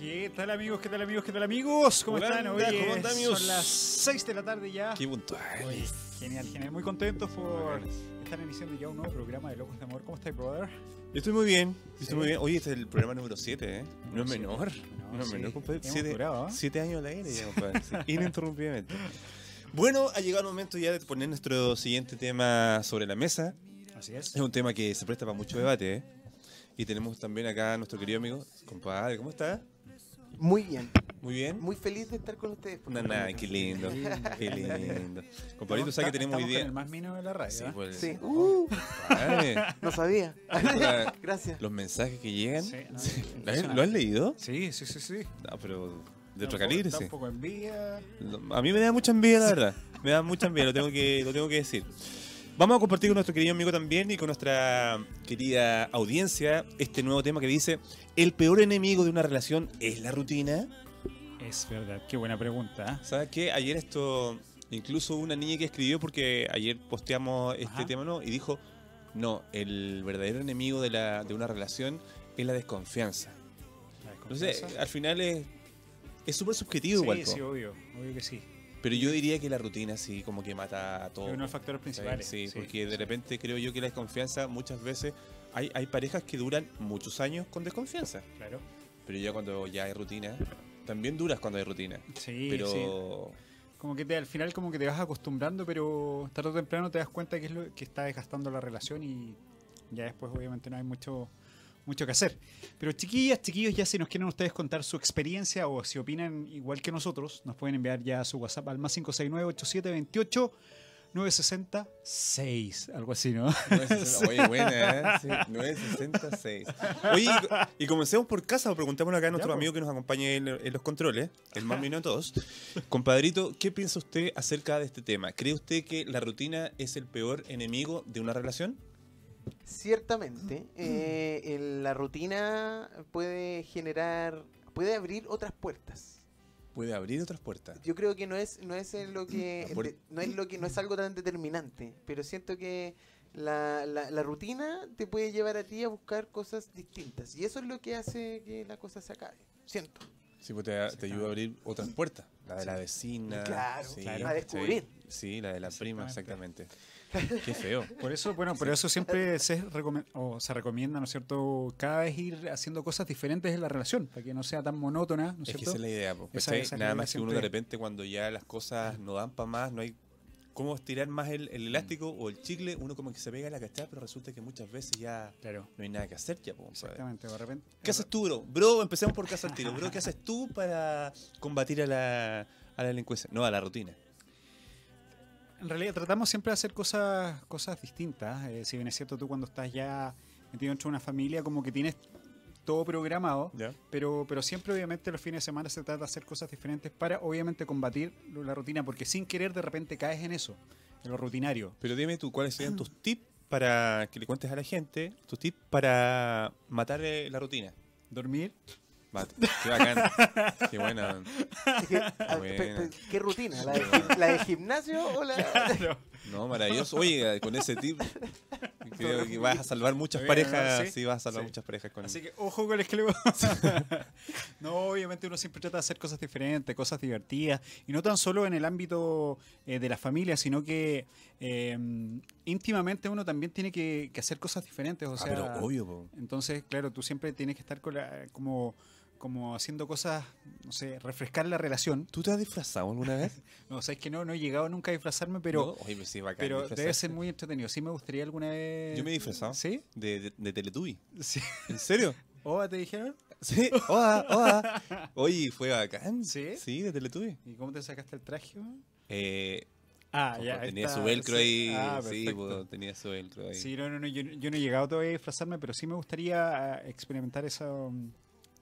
¿Qué tal amigos? ¿Qué tal amigos? ¿Qué tal amigos? ¿Cómo Hola, están? Oye, ¿cómo andan, amigos? Son las 6 de la tarde ya. Qué puntual. Oye, genial, genial. Muy contentos por estar iniciando ya un nuevo programa de Locos de Amor. ¿Cómo estás, brother? Yo estoy muy bien. yo. Estoy muy bien. Oye, este es el programa número 7, ¿eh? No es menor. No, es menor, compadre. Hemos Siete, durado, ¿ah? siete años al aire ya, compadre. Ininterrumpidamente. Bueno, ha llegado el momento ya de poner nuestro siguiente tema sobre la mesa. Así es. Es un tema que se presta para mucho debate, ¿eh? Y tenemos también acá a nuestro querido amigo, compadre, ¿cómo está? Muy bien, Muy bien. muy feliz de estar con ustedes. favor. nah, qué lindo, qué lindo. Compadrito, ¿sabes que tenemos hoy día? el más mino de la radio. Sí, ¿ah? pues, Sí. Uh, compadre, no sabía. Gracias. los mensajes que llegan. Sí, no, ¿Lo has- impresionante. ¿Lo has leído? Sí, sí, sí, sí. No, pero de otro calibre, sí. un poco envidia. No, A mí me da mucha envidia, la verdad. Me da mucha envidia, lo tengo que, lo tengo que decir. Vamos a compartir con nuestro querido amigo también y con nuestra querida audiencia este nuevo tema que dice: ¿El peor enemigo de una relación es la rutina? Es verdad, qué buena pregunta. ¿Sabes qué? Ayer esto, incluso una niña que escribió, porque ayer posteamos este Ajá. tema, ¿no? Y dijo: No, el verdadero enemigo de, la, de una relación es la desconfianza. La Entonces, al final es es súper subjetivo igual. Sí, po. sí, obvio, obvio que sí. Pero yo diría que la rutina sí, como que mata a todo. Es uno de los factores principales. Sí, porque de repente creo yo que la desconfianza muchas veces hay, hay parejas que duran muchos años con desconfianza. Claro. Pero ya cuando ya hay rutina, también duras cuando hay rutina. Sí, pero sí. Como que te, al final como que te vas acostumbrando, pero tarde o temprano te das cuenta que es lo que está desgastando la relación y ya después obviamente no hay mucho mucho que hacer. Pero chiquillas, chiquillos, ya si nos quieren ustedes contar su experiencia o si opinan igual que nosotros, nos pueden enviar ya su WhatsApp al más 569-8728 966, algo así, ¿no? 960 Oye, buena, ¿eh? Sí, 966. Oye, y, y comencemos por casa, o preguntémosle acá a nuestro Ya, amigo que nos acompañe en, en los controles, el más de todos. Compadrito, ¿qué piensa usted acerca de este tema? ¿Cree usted que la rutina es el peor enemigo de una relación? Ciertamente, eh, el- la rutina puede generar, puede abrir otras puertas. Puede abrir otras puertas. Yo creo que no es, no es en lo que, de- no es lo que, no es algo tan determinante, pero siento que la, la- la rutina te puede llevar a ti a buscar cosas distintas y eso es lo que hace que la cosa se acabe. Siento. Sí, pues te, te ayuda a abrir otras puertas. La de la vecina. Claro, sí, claro, a descubrir. Sí, la de la prima, Exactamente. Qué feo. Por eso, bueno, por eso siempre se, recome- o se recomienda, ¿no es cierto?, cada vez ir haciendo cosas diferentes en la relación, para que no sea tan monótona, ¿no es Es que cierto? esa es la idea, pues, Nada más que uno de repente cuando ya las cosas no dan para más, no hay cómo estirar más el, el elástico o el chicle, uno como que se pega a la cachada, pero resulta que muchas veces ya Claro, no hay nada que hacer ya, pues, exactamente, de repente. ¿Qué haces tú, bro? Bro, empecemos por casa al tiro. Bro, ¿qué haces tú para combatir a la, a la delincuencia? No, a la rutina. En realidad tratamos siempre de hacer cosas, cosas distintas. eh, si bien es cierto, tú cuando estás ya metido dentro de una familia, como que tienes todo programado, pero, pero siempre obviamente los fines de semana se trata de hacer cosas diferentes para obviamente combatir la rutina, porque sin querer de repente caes en eso, en lo rutinario. Pero dime tú, ¿cuáles serían tus tips para que le cuentes a la gente? Tus tips para matar eh, la rutina. Dormir, Qué bacán. Qué buena. Es que, a- Buena. pe- pe- ¿Qué rutina? ¿La de, gim- la de gimnasio o la...? No, maravilloso. Oye, con ese tip creo que vas a salvar muchas bien, parejas. ¿no? Sí, vas a salvar Sí. muchas parejas con Así que ojo con el le No, obviamente uno siempre trata de hacer cosas diferentes, cosas divertidas. Y no tan solo en el ámbito eh, de la familia, sino que eh, íntimamente uno también tiene que, que hacer cosas diferentes. O Ah, sea, pero obvio, po. Entonces, claro, tú siempre tienes que estar con la- como, como haciendo cosas, no sé, refrescar la relación. ¿Tú te has disfrazado alguna vez? No, sabes que no, no he llegado nunca a disfrazarme, pero, No, Oye, sí, bacán pero debe ser muy entretenido. Sí me gustaría alguna vez... Yo me he disfrazado. ¿Sí? De, de, de Teletubby. Sí. ¿En serio? ¿Oa te dijeron? Sí. Oa, oa. Oye, fue bacán. ¿Sí? Sí, de Teletubby. ¿Y cómo te sacaste el traje? Eh, Ah, Ojo, ya. tenía está, su velcro sí. ahí. Ah, sí, tenía su velcro ahí. Sí, no, no, no, yo, yo no he llegado todavía a disfrazarme, pero sí me gustaría ah, experimentar eso, mm,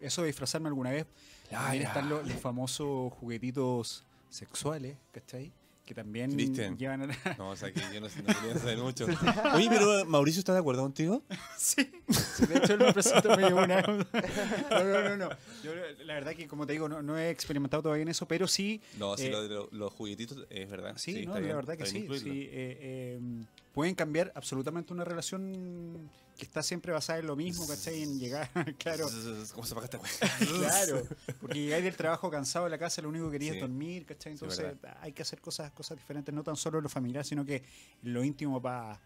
eso de disfrazarme alguna vez. Ah, También están los, los famosos juguetitos sexuales, ¿cachai? Que también Cristian. llevan a... No, o sea que yo no, no quería saber mucho. Oye, pero Mauricio está de acuerdo contigo. sí, sí, de hecho él me presentó una... No, no, no, no. Yo, la verdad que, como te digo, no, no he experimentado todavía en eso, pero sí... No, sí, eh, lo de lo- los juguetitos es verdad. Sí, no, la bien, verdad que sí. eh, eh, pueden cambiar absolutamente una relación que está siempre basada en lo mismo, ¿cachai? En llegar, claro. ¿Cómo se apaga esta? Claro, porque llegáis del trabajo cansado a la casa, lo único que querías Sí. es dormir, ¿cachai? Entonces hay que hacer cosas, cosas diferentes, no tan solo en lo familiar, sino que en lo íntimo para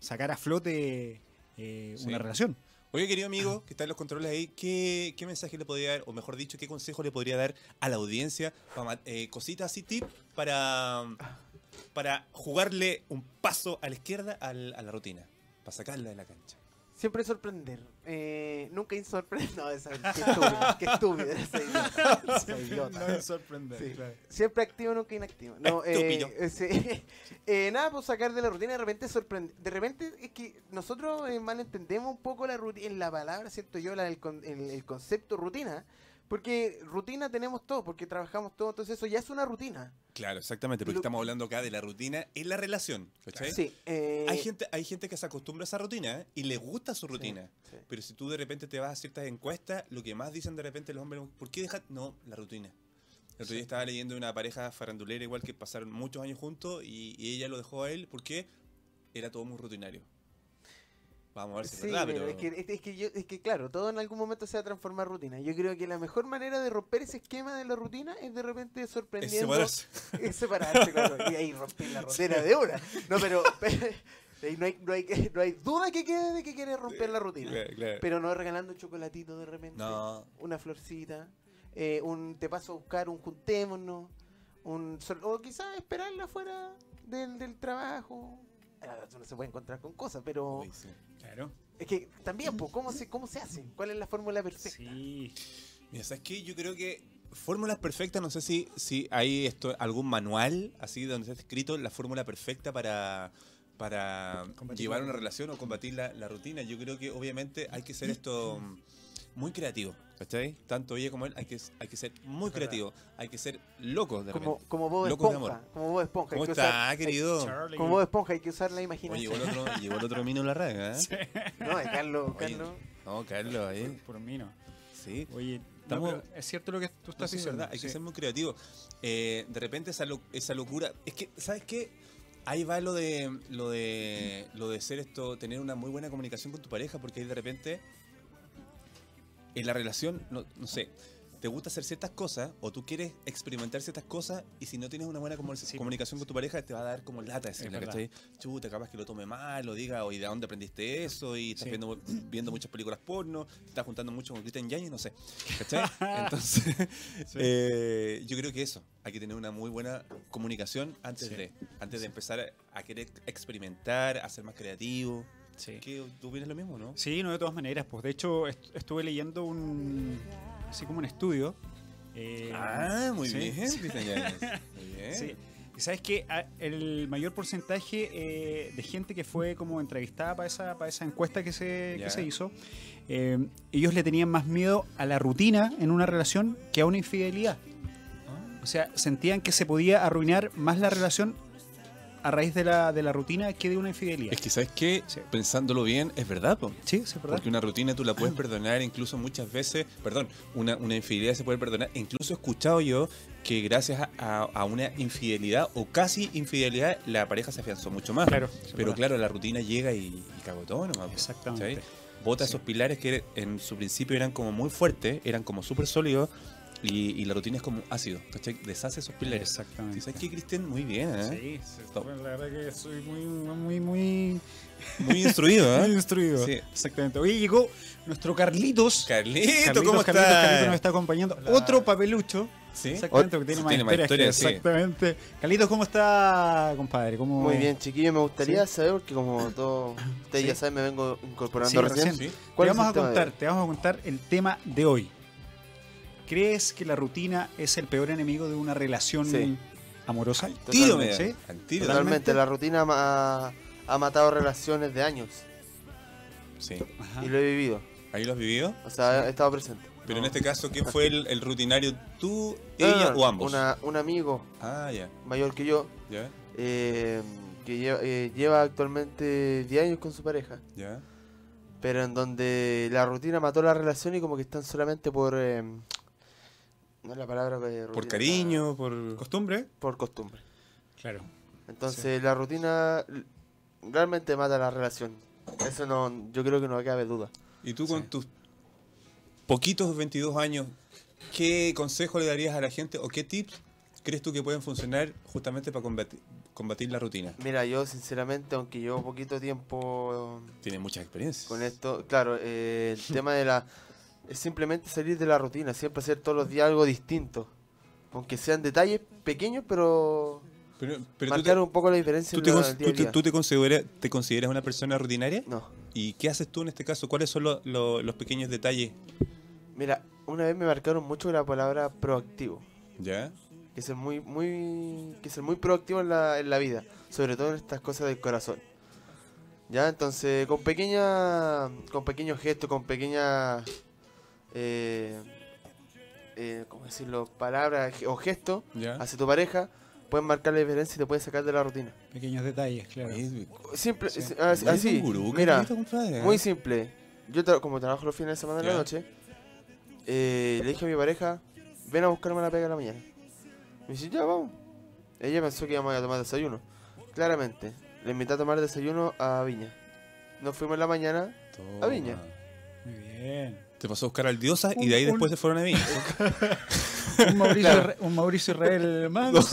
sacar a flote eh, Sí. una relación. Oye, querido amigo, que está en los controles ahí, ¿qué, qué mensaje le podría dar, o mejor dicho, qué consejo le podría dar a la audiencia? para eh, cositas así, tip, para, para jugarle un paso a la izquierda al- a la rutina, para sacarla de la cancha. Siempre sorprender. Eh, nunca insorprender. No, esa, qué estúpido. Qué estúpido ese idiota. Ese idiota. sorprender, Sí. Siempre activo, nunca inactivo. No, Estúpido. eh, eh, sí. Eh, nada, pues sacar de la rutina de repente sorprende. De repente es que nosotros eh, mal entendemos un poco la rutina, en la palabra, siento yo, la, el, con- el- el concepto rutina. Porque rutina tenemos todo, porque trabajamos todo, entonces eso ya es una rutina. Claro, exactamente, porque Lo- estamos hablando acá de la rutina en la relación, ¿cachai? Sí. eh, Hay gente, hay gente que se acostumbra a esa rutina ¿eh? y le gusta su rutina. sí. Pero si tú de repente te vas a ciertas encuestas, lo que más dicen de repente los hombres, ¿por qué dejar? No, la rutina. El otro día estaba leyendo una pareja farandulera igual que pasaron muchos años juntos y, y ella lo dejó a él porque era todo muy rutinario. Vamos a ver si Sí, es verdad, pero es, que, es, es que yo- es que claro, todo en algún momento se va a transformar en rutina. Yo creo que la mejor manera de romper ese esquema de la rutina es de repente es sorprendiendo. separarse. Es separarse, claro. Y ahí romper la rutina de una. No, pero, no, hay, no, hay, no hay duda que quede de que quiere romper la rutina. Claro, claro. Pero no regalando un chocolatito de repente. No, Una florcita. eh, un te paso a buscar un juntémonos. Un, o quizás esperarla afuera del, del trabajo. Ah, Uno se puede encontrar con cosas, pero uy, sí. Claro. es que también, pues, ¿cómo se, ¿cómo se hace? ¿Cuál es la fórmula perfecta? Sí. Mira, ¿sabes qué? Yo creo que fórmulas perfectas, no sé si, si hay esto, algún manual así donde está escrito la fórmula perfecta para, para Combatir llevar una relación o combatir la, la rutina. Yo creo que obviamente hay que ser esto mm, muy creativo, ¿cachai? Tanto ella como él hay que, hay que ser muy Es creativo, hay que ser locos de Como, repente. como Bob Locos de Esponja. amor. Como Bob Esponja. hay ¿Cómo que está, usar- querido? Charlie. Como Bob Esponja hay que usar la Oye, imaginación. llegó el otro, llegó el otro mino en la raga, ¿eh? No, de Carlos, Oye, Carlos. No, Carlos, ahí. Por mí no. Sí. Oye, Estamos- es cierto lo que tú No, estás sí, es diciendo. verdad, hay que ser muy creativo. Eh, de repente esa, lo- esa locura. Es que, ¿sabes qué? Ahí va lo de lo de lo de ser esto, tener una muy buena comunicación con tu pareja, porque ahí de repente en la relación, no, no sé, te gusta hacer ciertas cosas o tú quieres experimentar ciertas cosas y si no tienes una buena Sí. comunicación con tu pareja te va a dar como lata verdad. ¿cachai? Chuta, capaz que lo tome mal o diga, oye, ¿de dónde aprendiste eso? Y estás Sí. viendo, viendo muchas películas porno, te estás juntando mucho con Cristian Yañez, no sé, ¿cachai? Entonces, eh, yo creo que eso, hay que tener una muy buena comunicación antes de antes de empezar a querer experimentar, a ser más creativo. Sí. ¿Qué, ¿Tú opinas lo mismo, no? Sí, no, de todas maneras. Pues de hecho, est- estuve leyendo un. Así como un estudio. eh, ah, muy sí, bien, sí. Cristian Yañez. Muy bien. Sí. Y sabes que el mayor porcentaje eh, de gente que fue como entrevistada para esa, para esa encuesta que se, que se hizo, eh, ellos le tenían más miedo a la rutina en una relación que a una infidelidad. Ah. O sea, sentían que se podía arruinar más la relación a raíz de la, de la rutina que de una infidelidad. Es que, ¿sabes qué? Sí. Pensándolo bien, es verdad, po. sí, es verdad. Porque una rutina tú la puedes perdonar, incluso muchas veces, perdón, una, una infidelidad se puede perdonar. Incluso he escuchado yo que gracias a, a- a una infidelidad o casi infidelidad, la pareja se afianzó mucho más. Claro, Pero claro, la rutina llega y, y cagó todo nomás. Exactamente. ¿cachai? Bota Sí. esos pilares que en su principio eran como muy fuertes, eran como súper sólidos, y, y la rutina es como ácido, ¿cachai? Deshace esos pilares. Exactamente. ¿Sí, ¿Sabes qué, Cristian? Muy bien, ¿eh? Sí, sí, bueno, la verdad que soy muy, muy, muy, Muy instruido, muy ¿eh? instruido. Sí. Exactamente. Oye, llegó nuestro Carlitos. Carlito, Carlitos, ¿cómo estás? Carlitos nos está acompañando. Otro papelucho. ¿Sí? Exactamente, que tiene Sí, más tiene más historias que- historias, sí. Exactamente. Carlitos, ¿cómo está, compadre? ¿Cómo... Muy bien, chiquillo, me gustaría Sí. saber, porque como todos ustedes Sí. ya saben, me vengo incorporando Sí, recién. recién. Sí. Te ¿Cuál es vamos a de contar, te vamos a contar el tema de hoy. ¿Crees que la rutina es el peor enemigo de una relación Sí. amorosa? Tiro, ¿Sí? Al tiro. Totalmente, la rutina ha matado relaciones de años Sí. Ajá. y lo he vivido. ¿Ahí lo has vivido? O sea, he estado presente. Pero No. en este caso, ¿quién fue el, el rutinario? ¿Tú, No, no, ella no, o ambos? Una, un amigo Ah, ya. mayor que yo, Ya, eh, que lleva, eh, lleva actualmente 10 años con su pareja, ya. pero en donde la rutina mató la relación y como que están solamente por... eh, no es la palabra eh, Por rutina, cariño, por... ¿Costumbre? Por costumbre. Claro. Entonces la rutina realmente mata la relación. Eso no, yo creo que no cabe duda. Y tú con Sí. tus poquitos 22 años, ¿qué consejo le darías a la gente o qué tips crees tú que pueden funcionar justamente para combatir, combatir la rutina? Mira, yo sinceramente, aunque llevo poquito tiempo Tienes mucha experiencia. con esto, claro, eh, el tema de la... Es simplemente salir de la rutina, siempre hacer todos los días algo distinto. Aunque sean detalles pequeños, pero, Pero, pero tú, te, marcar un poco la diferencia tú te en la- día tú te- día. tú te consideras, te consideras una persona rutinaria? No. ¿Y qué haces tú en este caso? ¿Cuáles son lo- lo- los pequeños detalles? Mira, una vez me marcaron mucho la palabra proactivo. ¿Ya? que ser muy muy que ser muy proactivo en la, en la vida sobre todo en estas cosas del corazón ya entonces con pequeña con pequeños gestos con pequeñas eh, eh, cómo decirlo palabras o gestos ¿Ya? hacia tu pareja pueden marcar la diferencia y te pueden sacar de la rutina Pequeños detalles, claro. Simple Sí. es- así, mira ¿eh? muy simple yo tra- como trabajo los fines de semana en la noche eh, le dije a mi pareja ven a buscarme la pega en la mañana me dice ya vamos ella pensó que íbamos a tomar desayuno claramente le invité a tomar desayuno a Viña nos fuimos en la mañana Toma. a Viña. Muy bien. Te pasó a buscar al diosa y de ahí Un- después se fueron a Viña. Un Mauricio, Claro. Isra- un Mauricio Israel más.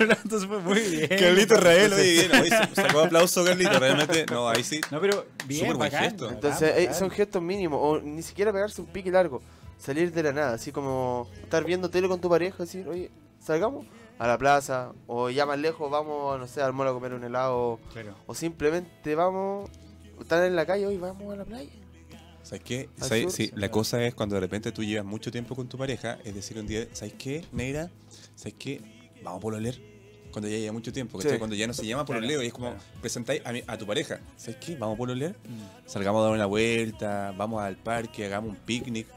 Entonces fue muy bien. Carlito Israel, oye, bien, sacó aplauso Carlito, realmente, no, ahí sí. No, pero bien, Súper buen bacán, gesto. bacán, entonces eh, bacán. son gestos mínimos o ni siquiera pegarse un pique largo salir de la nada así como estar viendo tele con tu pareja decir oye salgamos a la plaza o ya más lejos vamos no sé al mall a comer un helado Claro. o simplemente vamos estar en la calle hoy vamos a la playa ¿Sabes qué? ¿Sabes? sur, Sí, sí, la cosa es cuando de repente tú llevas mucho tiempo con tu pareja, es decir, un día, ¿sabes qué, Negra? ¿Sabes qué? Vamos por oler. Cuando ya lleva mucho tiempo, ¿cachai? Sí. Cuando ya no se llama por Claro, oleo y es como claro. presentáis a, mi- a tu pareja, ¿sabes qué? Vamos por oler. Mm. Salgamos a dar una vuelta, vamos al parque, hagamos un picnic.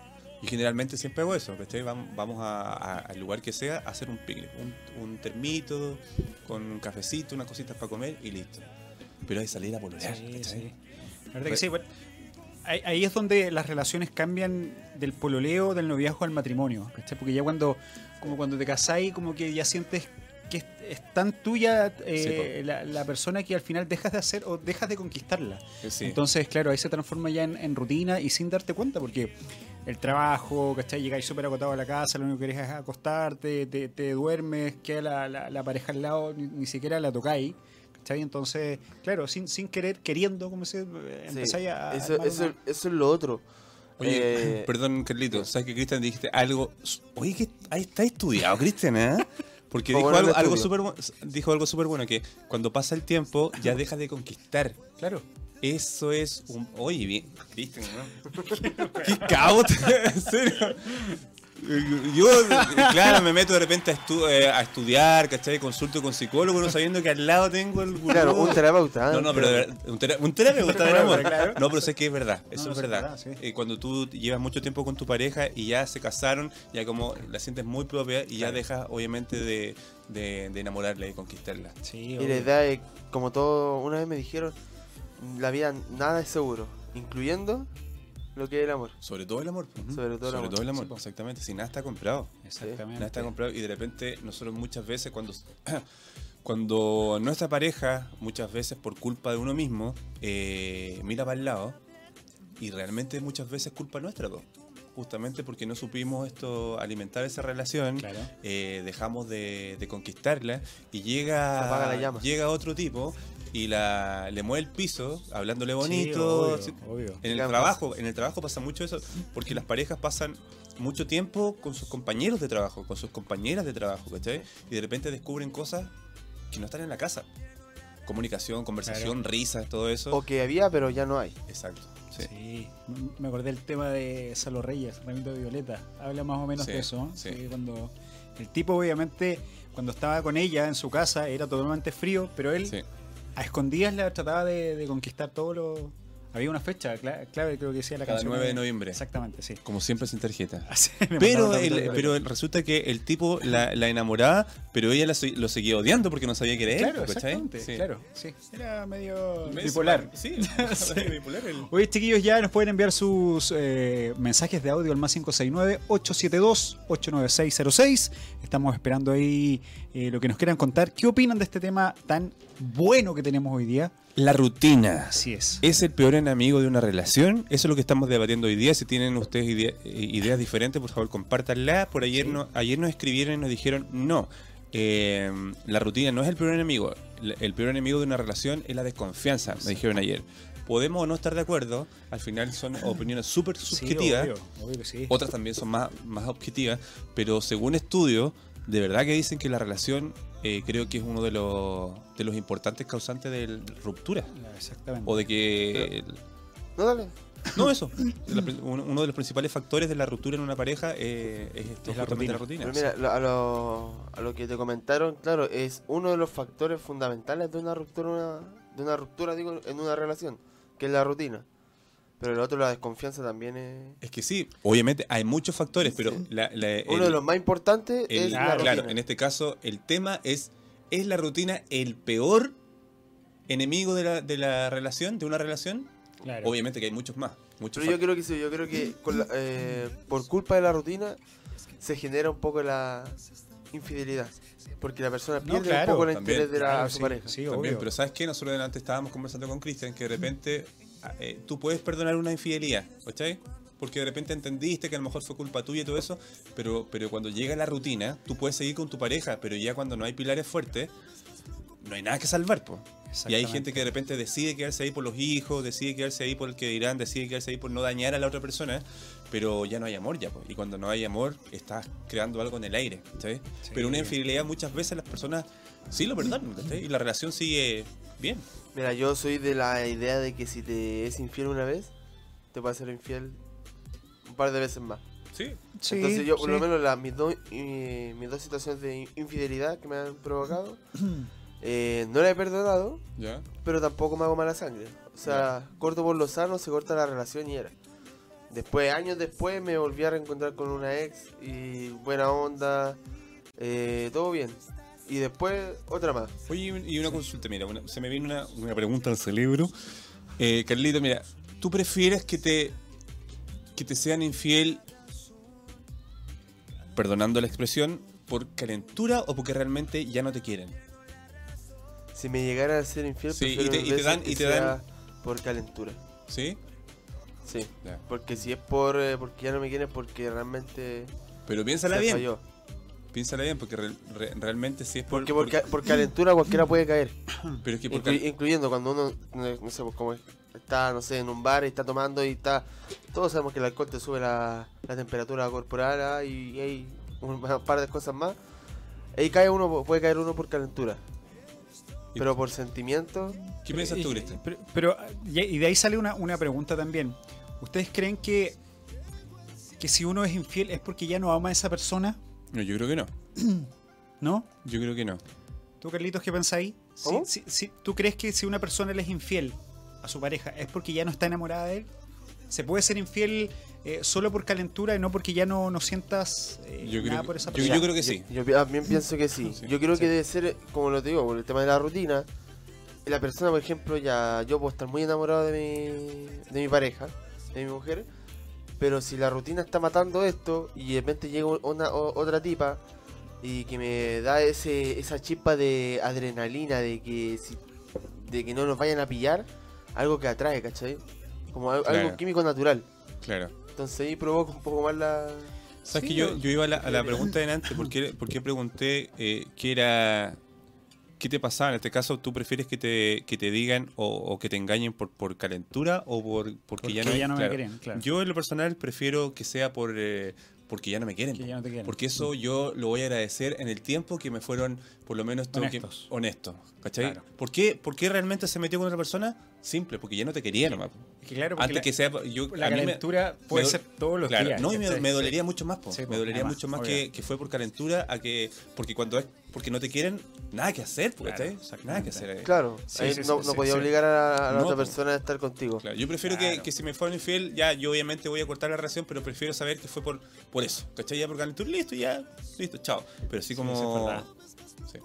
Y generalmente siempre hago eso, ¿cachai? Vamos, vamos a- a- al lugar que sea a hacer un picnic. Un, un termito, con un cafecito, unas cositas para comer y listo. Pero hay que salir a pololear, Sí, ¿cachai? sí. La verdad que sí. bueno, ahí, ahí es donde las relaciones cambian del pololeo, del noviazgo al matrimonio. ¿cachai? Porque ya cuando, como cuando te casáis, como que ya sientes que es, es tan tuya eh, la, la persona que al final dejas de hacer o dejas de conquistarla. Sí. Entonces, claro, ahí se transforma ya en, en rutina y sin darte cuenta, porque el trabajo, ¿cachai? Llegáis súper agotado a la casa, lo único que querés es acostarte, te, te duermes, queda la, la- la pareja al lado, ni, ni siquiera la tocáis, ¿cachai? Entonces, claro, sin, sin querer, queriendo, como se Sí, empezáis a... a eso, eso, una- eso es lo otro Oye, Eh, perdón, Carlito, ¿sabes que Cristian dijiste algo? Oye, que ahí está estudiado, Cristian, ¿eh? Porque dijo algo, algo bu- dijo algo súper bueno, que cuando pasa el tiempo ya dejas de conquistar. Claro. Eso es un... Oye, bien, Cristian, ¿no? ¿Qué caos? ¿En serio? Yo, claro, me meto de repente a, estu- eh, a estudiar, ¿cachai? Consulto con psicólogo, no sabiendo que al lado tengo el gurú. claro un terapeuta ¿eh? No, no, pero de verdad, un, tera- un terapeuta del amor. No, pero sé que es verdad, eso No, es verdad. verdad, sí. Eh, cuando tú llevas mucho tiempo con tu pareja y ya se casaron, ya como la sientes muy propia y ya Claro. dejas obviamente de, de, de enamorarla y conquistarla. Sí, Y la idea es, como todo, una vez me dijeron, la vida nada es seguro, incluyendo lo que es el amor. Sobre todo el amor. Sobre todo el amor. Todo el amor, Sí, exactamente. Si nada está comprado. Exactamente. Nada está comprado y de repente nosotros muchas veces cuando cuando nuestra pareja muchas veces por culpa de uno mismo eh, mira para el lado y realmente muchas veces culpa nuestra po. justamente porque no supimos esto alimentar esa relación Claro. eh, dejamos de, de conquistarla y Se apaga la llega llama. llega otro tipo y la le mueve el piso hablándole Sí, bonito obvio, así- obvio. en el Claro. trabajo, en el trabajo pasa mucho eso, porque las parejas pasan mucho tiempo con sus compañeros de trabajo, con sus compañeras de trabajo, ¿cachai? Y de repente descubren cosas que no están en la casa. Comunicación, conversación, risas, todo eso. O que había, pero ya no hay. Exacto. Sí. Me acordé del tema de Salo Reyes, Ramito de Violeta. Habla más o menos Sí, de eso. ¿no? sí. Sí, cuando el tipo, obviamente, cuando estaba con ella en su casa, era totalmente frío, pero él Sí. A escondidas la trataba de, de conquistar todo lo. Había una fecha cla- clave, creo que decía la Cada canción. 9 de noviembre. Exactamente, sí. Como siempre sin tarjeta. Así, Pero, el- pero resulta que el tipo la, la enamoraba, pero ella la lo seguía odiando porque no sabía que era él, Claro, exactamente, Sí. claro, sí. Era medio Medio bipolar. Sí, Sí. bipolar. el- Oye, chiquillos, ya nos pueden enviar sus eh, mensajes de audio al más 569-872-89606. Estamos esperando ahí eh, lo que nos quieran contar. ¿Qué opinan de este tema tan bueno que tenemos hoy día? La rutina. Así es. ¿Es el peor enemigo de una relación? Eso es lo que estamos debatiendo hoy día. Si tienen ustedes idea- eh, ideas diferentes, por favor, compártanlas. Por ayer, Sí. no, ayer nos escribieron y nos dijeron, no, eh, la rutina no es el peor enemigo. El, peor enemigo de una relación es la desconfianza, me dijeron ayer. Podemos o no estar de acuerdo, al final son opiniones súper Sí, subjetivas. obvio, obvio que sí. Otras también son más, más objetivas, pero según estudios, de verdad que dicen que la relación eh, creo que es uno de los, de los importantes causantes de ruptura. Exactamente. O de que... No, dale. No, eso. Uno de los principales factores de la ruptura en una pareja eh, es, esto, Es la rutina. la rutina. Pero mira, lo- a, lo, a lo que te comentaron, claro, es uno de los factores fundamentales de una ruptura, una- de una ruptura digo, en una relación, que es la rutina. Pero el otro, la desconfianza también es... Es que sí, obviamente hay muchos factores, pero la- la- Uno el- de los más importantes el- es la claro, rutina. claro, en este caso el tema es, ¿es la rutina el peor enemigo de la, de la relación, de una relación? Claro. Obviamente que hay muchos más. Muchos Pero yo creo que sí, yo creo que con la- eh, por culpa de la rutina se genera un poco la infidelidad. Porque la persona No, pierde claro, un poco el también, interés de la, Claro, su sí, pareja. Sí, También, obvio. pero ¿sabes qué? Nosotros delante estábamos conversando con Cristian que de repente eh, tú puedes perdonar una infidelidad, ¿cachai? Porque de repente entendiste que a lo mejor fue culpa tuya y todo eso, pero, pero cuando llega la rutina, tú puedes seguir con tu pareja, pero ya cuando no hay pilares fuertes, no hay nada que salvar, po. Y hay gente que de repente decide quedarse ahí por los hijos, decide quedarse ahí por el que dirán, decide quedarse ahí por no dañar a la otra persona, pero ya no hay amor ya, po. Y cuando no hay amor, estás creando algo en el aire. Sí. Pero una infidelidad muchas veces las personas sí lo perdonan, ¿cachai? Y la relación sigue bien. Mira, yo soy de la idea de que si te es infiel una vez, te va a ser infiel un par de veces más. Sí. Sí, Entonces yo, por lo menos, las mis, dos eh, mis dos situaciones de in- infidelidad que me han provocado, eh, no la he perdonado, Ya. pero tampoco me hago mala sangre. O sea, corto por lo sano, se corta la relación y era. Después, años después, me volví a reencontrar con una ex y buena onda, eh, todo bien. Y después, otra más. Oye, y una consulta, mira, una- se me viene una, una pregunta al cerebro. Eh, Carlito, mira, ¿tú prefieres que te que te sean infiel, perdonando la expresión, por calentura o porque realmente ya no te quieren? Si me llegara a ser infiel, Sí, y te- y te dan- y te dan- por calentura. ¿Sí? Sí, porque si es por eh, porque ya no me quieren, porque realmente Pero piénsala bien, falló. Piénsala bien, porque re- re- realmente sí es por... Porque por, por- ca- por calentura cualquiera puede caer. pero es que por Inclu- cal- incluyendo cuando uno, no, no sé, pues, como está, no sé, en un bar y está tomando y está... Todos sabemos que el alcohol te sube la, la temperatura corporal ah, y, y hay un par de cosas más. Ahí cae uno, puede caer uno por calentura. Pero por sentimiento, ¿Qué piensas tú, Y- Cristian? Pero, pero, y y de ahí sale una, una pregunta también. ¿Ustedes creen que, que si uno es infiel es porque ya no ama a esa persona? No, yo creo que no. ¿No? Yo creo que no. ¿Tú, Carlitos, qué pensáis? Si- ¿Tú crees que si una persona le es infiel a su pareja es porque ya no está enamorada de él? ¿Se puede ser infiel eh, solo por calentura y no porque ya no, no sientas eh, Yo creo nada que- por esa yo- persona? yo creo que sí. Yo, yo también pienso que sí. Sí, yo creo sí. que debe ser, como lo te digo, por el tema de la rutina. La persona, por ejemplo, ya yo puedo estar muy enamorado de mi, de mi pareja, de mi mujer, pero si la rutina está matando esto y de repente llega una, o- otra tipa y que me da ese, esa chispa de adrenalina de que, si, de que no nos vayan a pillar, algo que atrae, ¿cachai? Como al- algo Claro. químico natural. Claro. Entonces ahí provoca un poco más la... ¿Sabes Sí, que yo, yo- yo iba a la, a la pregunta de antes? ¿Por qué, por qué pregunté eh, qué era. ¿Qué te pasaba? En este caso, ¿tú prefieres que te, que te digan o, o que te engañen por, por calentura o por, porque, Porque ya no, ya no me quieren, claro. Yo, en lo personal, prefiero que sea por eh, porque ya no me quieren. Que ya no te quieren. Porque eso yo lo voy a agradecer en el tiempo que me fueron, por lo menos, tengo que- Honestos. honestos. ¿Cachai? Claro. ¿Por, qué, ¿Por qué realmente se metió con otra persona? Simple, porque ya no te quería nomás. Es que claro, porque Antes la, que sea. Yo, la a mí me- calentura puede me- ser todos los Claro, días. no, y me, dolería mucho más, po. Sí, po, me dolería además, mucho más que, que fue por calentura a que porque cuando es porque no te quieren nada que hacer, po, Claro, nada que hacer. ahí. Claro, Sí, ahí sí, no, sí, no sí, podía sí. obligar a la, a la No, otra persona a estar contigo. Claro, yo prefiero Claro. que, que si me fueron infiel, ya yo obviamente voy a cortar la relación, pero prefiero saber que fue por, por eso. ¿Cachai? Ya por calentura, listo, ya, listo, chao. Pero así Sí, como. sí, es verdad. Sí.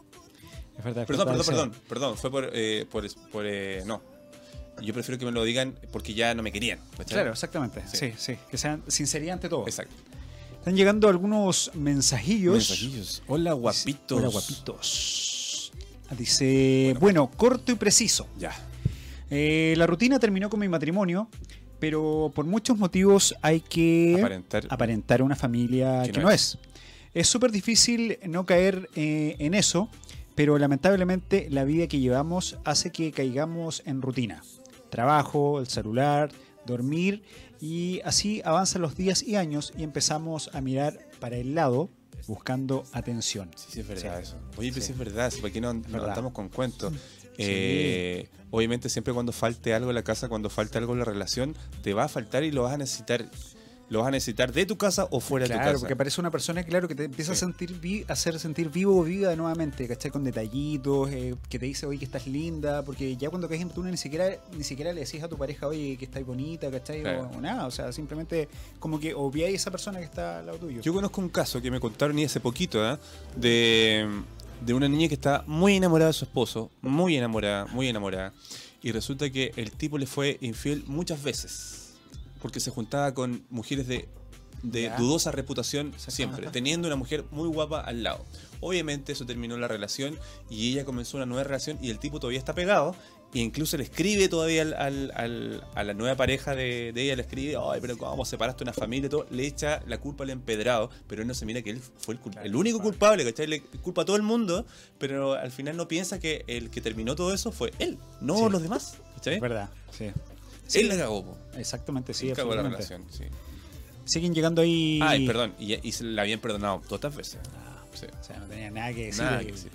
Es verdad, es Perdón, verdad, perdón, perdón, perdón, fue por, eh, por, por, eh, no. Yo prefiero que me lo digan porque ya no me querían. ¿cachai? Claro, exactamente. Sí. Sí, sí. Que sean sinceridad ante todo. Exacto. Están llegando algunos mensajillos. Mensajillos. Hola, guapitos. Hola, guapitos. Dice, bueno, corto y preciso. Ya. Eh, la rutina terminó con mi matrimonio, pero por muchos motivos hay que Aparentar. aparentar una familia Que que, no no es. Es súper difícil no caer eh, en eso, pero lamentablemente la vida que llevamos hace que caigamos en rutina. Trabajo, el celular, dormir y así avanzan los días y años y empezamos a mirar para el lado buscando atención. Sí, sí, es verdad Sí. eso. Oye, pero Sí. sí es verdad, aquí no, Verdad. andamos con cuentos. Eh, obviamente siempre cuando falte algo en la casa, cuando falte algo en la relación, te va a faltar y lo vas a necesitar. Lo vas a necesitar de tu casa o fuera de tu Claro, casa. porque aparece una persona, claro, que te empieza Sí. a sentir vi- a hacer sentir vivo o viva nuevamente, ¿cachai? Con detallitos, eh, que te dice, oye, que estás linda, porque ya cuando caes en rutina ni siquiera, ni siquiera le decís a tu pareja, oye, que estás bonita, ¿cachai? Claro. O, o nada, o sea, simplemente como que obviáis a esa persona que está al lado tuyo. Yo conozco un caso que me contaron y hace poquito, ¿ah? de, de una niña que está muy enamorada de su esposo, muy enamorada, muy enamorada, y resulta que el tipo le fue infiel muchas veces, porque se juntaba con mujeres de, de dudosa reputación siempre, teniendo una mujer muy guapa al lado. Obviamente eso terminó la relación y ella comenzó una nueva relación y el tipo todavía está pegado. E incluso le escribe todavía al- al- al- a la nueva pareja de, de ella, le escribe, ay, pero ¿cómo separaste una familia? y Todo, le echa la culpa al empedrado, pero él no se mira que él fue el, el único culpable, ¿cachai? Le culpa a todo el mundo, pero al final no piensa que el que terminó todo eso fue él, no Sí. los demás, ¿cachai? Verdad, sí. Él la cagó, po. Exactamente, sí, Él cagó la relación, sí. Siguen llegando ahí... Ay, perdón, y, y se la habían perdonado todas veces. Sí. O sea, no tenía nada que decir. Nada que decir.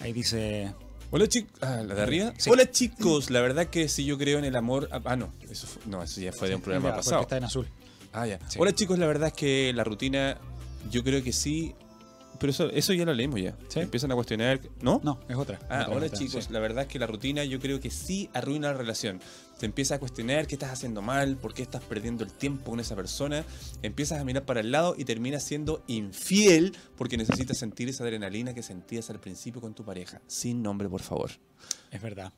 Ahí dice... Hola chicos, ah, la de arriba. Sí. Hola chicos, la verdad que si yo creo en el amor, ah, ah, no, eso fue- no, eso ya fue de un programa porque pasado. Está en azul. Ah, ya. Sí. Hola chicos, la verdad es que la rutina, yo creo que sí, pero eso, eso ya lo leímos ya. ¿Sí? Empiezan a cuestionar, ¿no? No, es otra. Ah, hola chicos, sí. la verdad es que la rutina yo creo que sí arruina la relación. Te empiezas a cuestionar qué estás haciendo mal, por qué estás perdiendo el tiempo con esa persona, empiezas a mirar para el lado y terminas siendo infiel porque necesitas sentir esa adrenalina que sentías al principio con tu pareja. Sin nombre, por favor. Es verdad.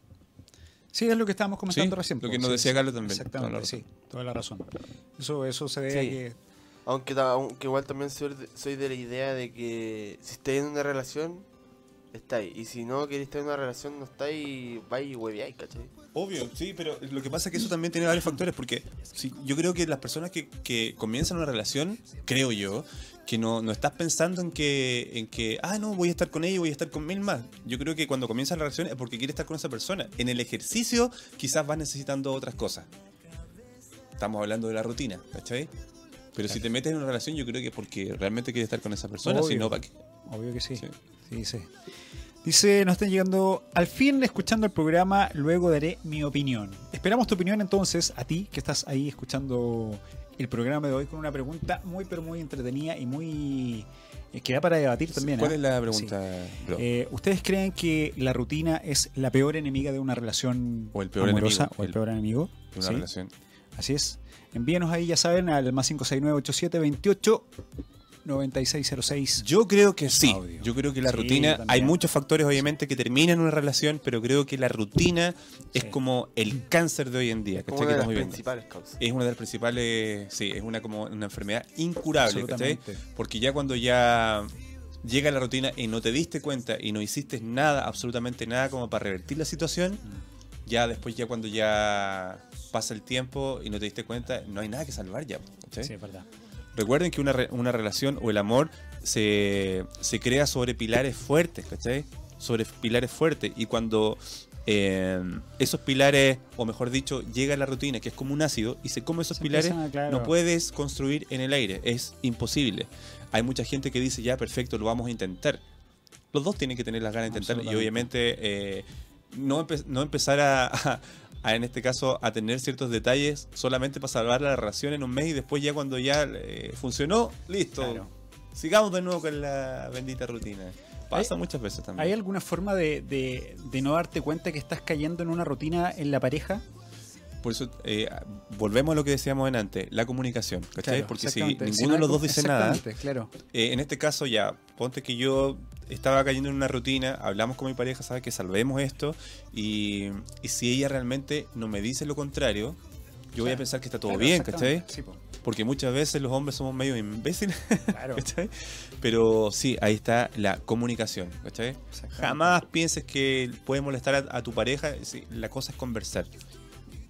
Sí, es lo que estábamos comentando Sí, recién. lo que po, nos decía. Carlos también, Exactamente, sí, toda la razón. Eso, eso se a Sí. que... Aunque, aunque igual también soy de, soy de la idea de que si estáis en una relación, estáis. Y si no queréis estar en una relación, no estáis, vais y hueveáis, ¿cachai? Obvio, sí, pero lo que pasa es que eso también tiene varios factores, porque sí, yo creo que las personas que, que comienzan una relación, creo yo, que no, no estás pensando en que, en que, ah, no, voy a estar con ella, voy a estar con mil más. Yo creo que cuando comienzas la relación es porque quieres estar con esa persona. En el ejercicio quizás vas necesitando otras cosas. Estamos hablando de la rutina, ¿cachai? Pero si te metes en una relación, yo creo que es porque realmente quieres estar con esa persona, si no, ¿para qué? Obvio que sí. Sí. Sí, sí. Dice, nos están llegando al fin escuchando el programa, luego daré mi opinión. Esperamos tu opinión entonces, a ti que estás ahí escuchando el programa de hoy con una pregunta muy pero muy entretenida y muy... eh, que da para debatir también. ¿Cuál ¿ah? es la pregunta, bro? Eh, ¿Ustedes creen que la rutina es la peor enemiga de una relación O el peor amorosa enemigo, o el, el- peor enemigo? De una Sí, relación. Así es. Envíenos ahí, ya saben, al más 569-8728 9606. Yo creo que sí. Audio. Yo creo que la Sí, rutina. también. Hay muchos factores, obviamente, que terminan una relación, pero creo que la rutina es Sí. como el cáncer de hoy en día. Como una de las principales causas. Es una de las principales. Sí, es una como una enfermedad incurable, ¿cachai? Porque ya cuando ya llega la rutina y no te diste cuenta y no hiciste nada, absolutamente nada como para revertir la situación, ya después, ya cuando ya pasa el tiempo y no te diste cuenta, no hay nada que salvar ya. Sí, es verdad. Recuerden que una, re- una relación o el amor se, se crea sobre pilares fuertes, ¿cachai? Sobre pilares fuertes. Y cuando eh, esos pilares, o mejor dicho, llega la rutina, que es como un ácido, y se come esos Se pilares, empiezan a- claro. no puedes construir en el aire. Es imposible. Hay mucha gente que dice, ya, perfecto, lo vamos a intentar. Los dos tienen que tener las ganas de intentar y obviamente eh, no, empe- no empezar a, a- a, en este caso, a tener ciertos detalles solamente para salvar la relación en un mes y después ya cuando ya eh, funcionó, listo. Claro. Sigamos de nuevo con la bendita rutina. Pasa muchas veces también. ¿Hay alguna forma de, de- de no darte cuenta que estás cayendo en una rutina en la pareja? Por eso eh, volvemos a lo que decíamos en antes, la comunicación, ¿cachai? Claro, Porque si ninguno no de los dos dice nada, claro. Eh, en este caso ya, ponte que yo estaba cayendo en una rutina, hablamos con mi pareja, sabes que salvemos esto, y, y si ella realmente no me dice lo contrario, yo voy a pensar que está todo Claro, bien. ¿cachai? Sí, po. porque muchas veces los hombres somos medio imbéciles, Claro. ¿cachai? Pero sí, ahí está la comunicación, ¿cachai? Jamás pienses que puede molestar a, a tu pareja, sí, la cosa es conversar.